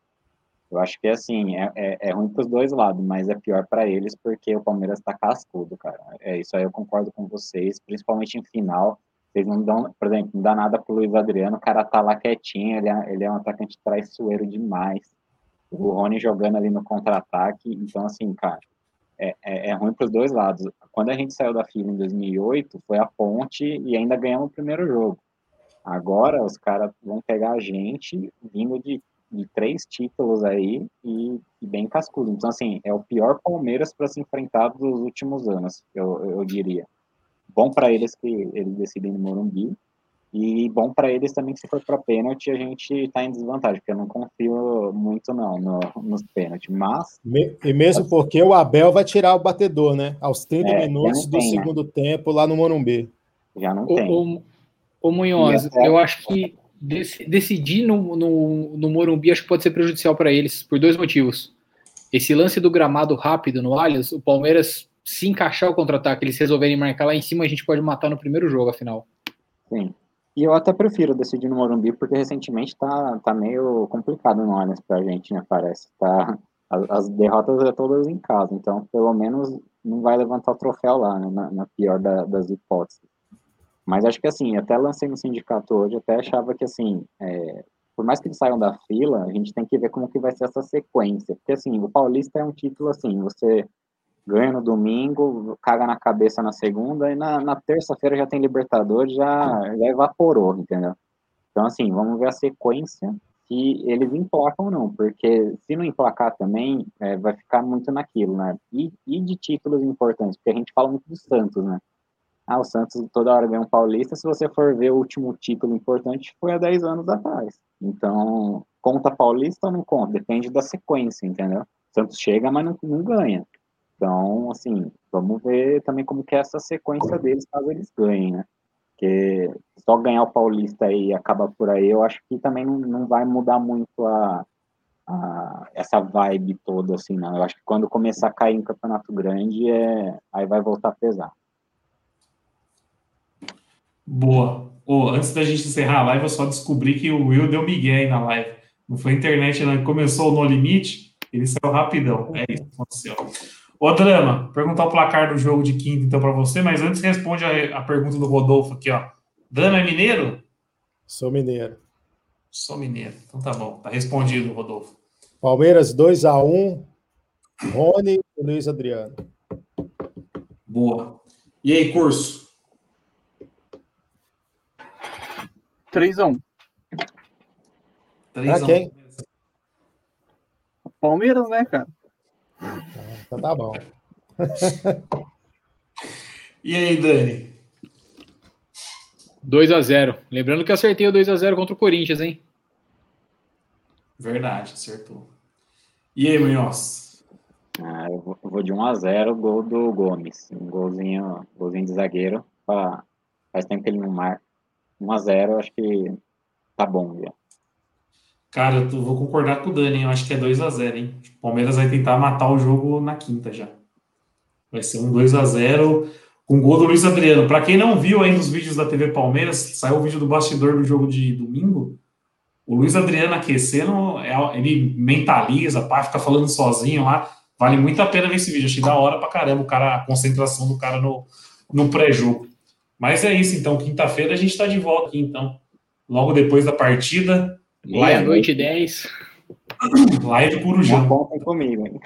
Eu acho que, assim, é, é, é ruim para os dois lados, mas é pior para eles porque o Palmeiras está cascudo, cara. É isso aí, eu concordo com vocês, principalmente em final. Vocês não dão, por exemplo, não dá nada pro Luiz Adriano, o cara tá lá quietinho, ele é, ele é um atacante traiçoeiro demais. O Rony jogando ali no contra-ataque, então, assim, cara, é, é, é ruim para os dois lados. Quando a gente saiu da fila em 2008, foi a ponte e ainda ganhamos o primeiro jogo. Agora os caras vão pegar a gente vindo de, de três títulos aí e, e, bem cascudo. Então, assim, é o pior Palmeiras para se enfrentar dos últimos anos, eu, eu diria. Bom para eles que eles decidem no Morumbi, e bom para eles também que se for para pênalti a gente está em desvantagem, porque eu não confio muito não no, nos pênaltis. Mas. E mesmo porque o Abel vai tirar o batedor, né? Aos 30 é, minutos do tem, né? segundo né? tempo lá no Morumbi. Já não o, tem. O, o Munhoz, é, eu acho que decidir no, no, no Morumbi acho que pode ser prejudicial para eles, por dois motivos. Esse lance do gramado rápido no Allianz, o Palmeiras, se encaixar o contra-ataque, eles resolverem marcar lá em cima, a gente pode matar no primeiro jogo, afinal. Sim. E eu até prefiro decidir no Morumbi, porque recentemente tá, tá meio complicado no Allianz pra gente, né? Parece. Tá, as, as derrotas é todas em casa, então pelo menos não vai levantar o troféu lá, né? na, na, pior da, das hipóteses. Mas acho que assim, até lancei no sindicato hoje, até achava que assim, é, por mais que eles saiam da fila, a gente tem que ver como que vai ser essa sequência. Porque assim, o Paulista é um título assim, você ganha no domingo, caga na cabeça na segunda, e na, na terça-feira já tem Libertadores, já, já evaporou, entendeu? Então, assim, vamos ver a sequência se eles emplacam ou não, porque se não emplacar também, é, vai ficar muito naquilo, né? E, e de títulos importantes, porque a gente fala muito do Santos, né? Ah, o Santos toda hora ganha um paulista, se você for ver o último título importante, foi há 10 anos atrás. Então, conta paulista ou não conta? Depende da sequência, entendeu? Santos chega, mas não, não ganha. Então, assim, vamos ver também como que é essa sequência deles caso eles ganhem, né? Porque só ganhar o Paulista aí acaba por aí, eu acho que também não, não vai mudar muito a, a, essa vibe toda, assim, não. Eu acho que quando começar a cair em campeonato grande, é, aí vai voltar a pesar. Boa. Oh, antes da gente encerrar a live, eu só descobri que o Will deu migué aí na live. Não foi a internet, não. Começou no limite, ele saiu rapidão. É isso que aconteceu. Ô, Drama, perguntar o placar do jogo de quinta, então, para você, mas antes responde a, a, pergunta do Rodolfo aqui, ó. Drama é mineiro? Sou mineiro. Sou mineiro. Então tá bom, tá respondido, Rodolfo. Palmeiras 2 a 1 Rony e Luiz Adriano. Boa. E aí, curso? 3 a 1 3 a 1 quem? Palmeiras, né, cara? Então tá bom. e aí, Dani? 2 a 0 Lembrando que acertei o 2 a 0 contra o Corinthians, hein? Verdade, acertou. E aí, Munhoz? Ah, eu vou de 1 a 0 gol do Gomes. Um golzinho, golzinho de zagueiro. Pra... Faz tempo que ele não marca. 1 a 0 acho que tá bom já. Cara, eu vou concordar com o Dani, eu acho que é 2 a 0 hein? O Palmeiras vai tentar matar o jogo na quinta já. Vai ser um 2 a 0 com gol do Luiz Adriano. Para quem não viu ainda os vídeos da TV Palmeiras, saiu o vídeo do bastidor do jogo de domingo. O Luiz Adriano aquecendo, é, ele mentaliza, pá, fica falando sozinho lá. Vale muito a pena ver esse vídeo. Achei da hora pra caramba o cara, a concentração do cara no, no pré-jogo. Mas é isso, então. Quinta-feira a gente tá de volta aqui, então. Logo depois da partida. Meia-noite 10. Live Corujão. Contem comigo, hein?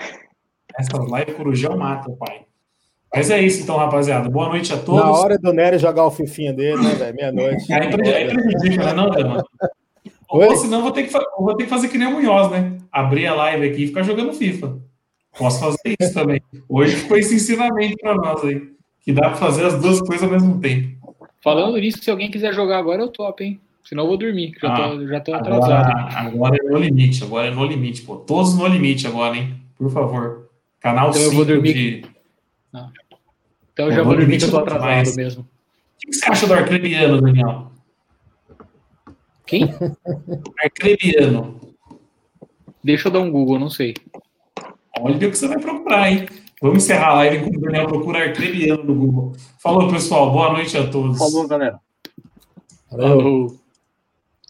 Essa live Corujão mata, pai. Mas é isso, então, rapaziada. Boa noite a todos. Na hora do Nery jogar o fifinha dele, né, velho? Meia-noite. É prejudica, né, não, Dama? Ou senão vou ter, que, vou ter que fazer que nem o Munhoz, né? Abrir a live aqui e ficar jogando FIFA. Posso fazer isso também. Hoje ficou esse ensinamento para nós aí. Que dá para fazer as duas coisas ao mesmo tempo. Falando nisso, se alguém quiser jogar agora, eu topo, hein? Senão eu vou dormir, já, ah, tô, já tô atrasado. Agora, agora, é no limite, agora é no limite, pô. Todos no limite agora, hein? Por favor. Canal então 5 eu vou dormir. De... Não. Então eu já vou dormir que eu tô atrasado mais. mesmo. O que você acha do Arcrebiano, Daniel? Quem? Arcrebiano. Deixa eu dar um Google, não sei. Olha o que você vai procurar, hein? Vamos encerrar a live enquanto o Daniel procura Arcrebiano no Google. Falou, pessoal. Boa noite a todos. Falou, galera. Valeu. Falou.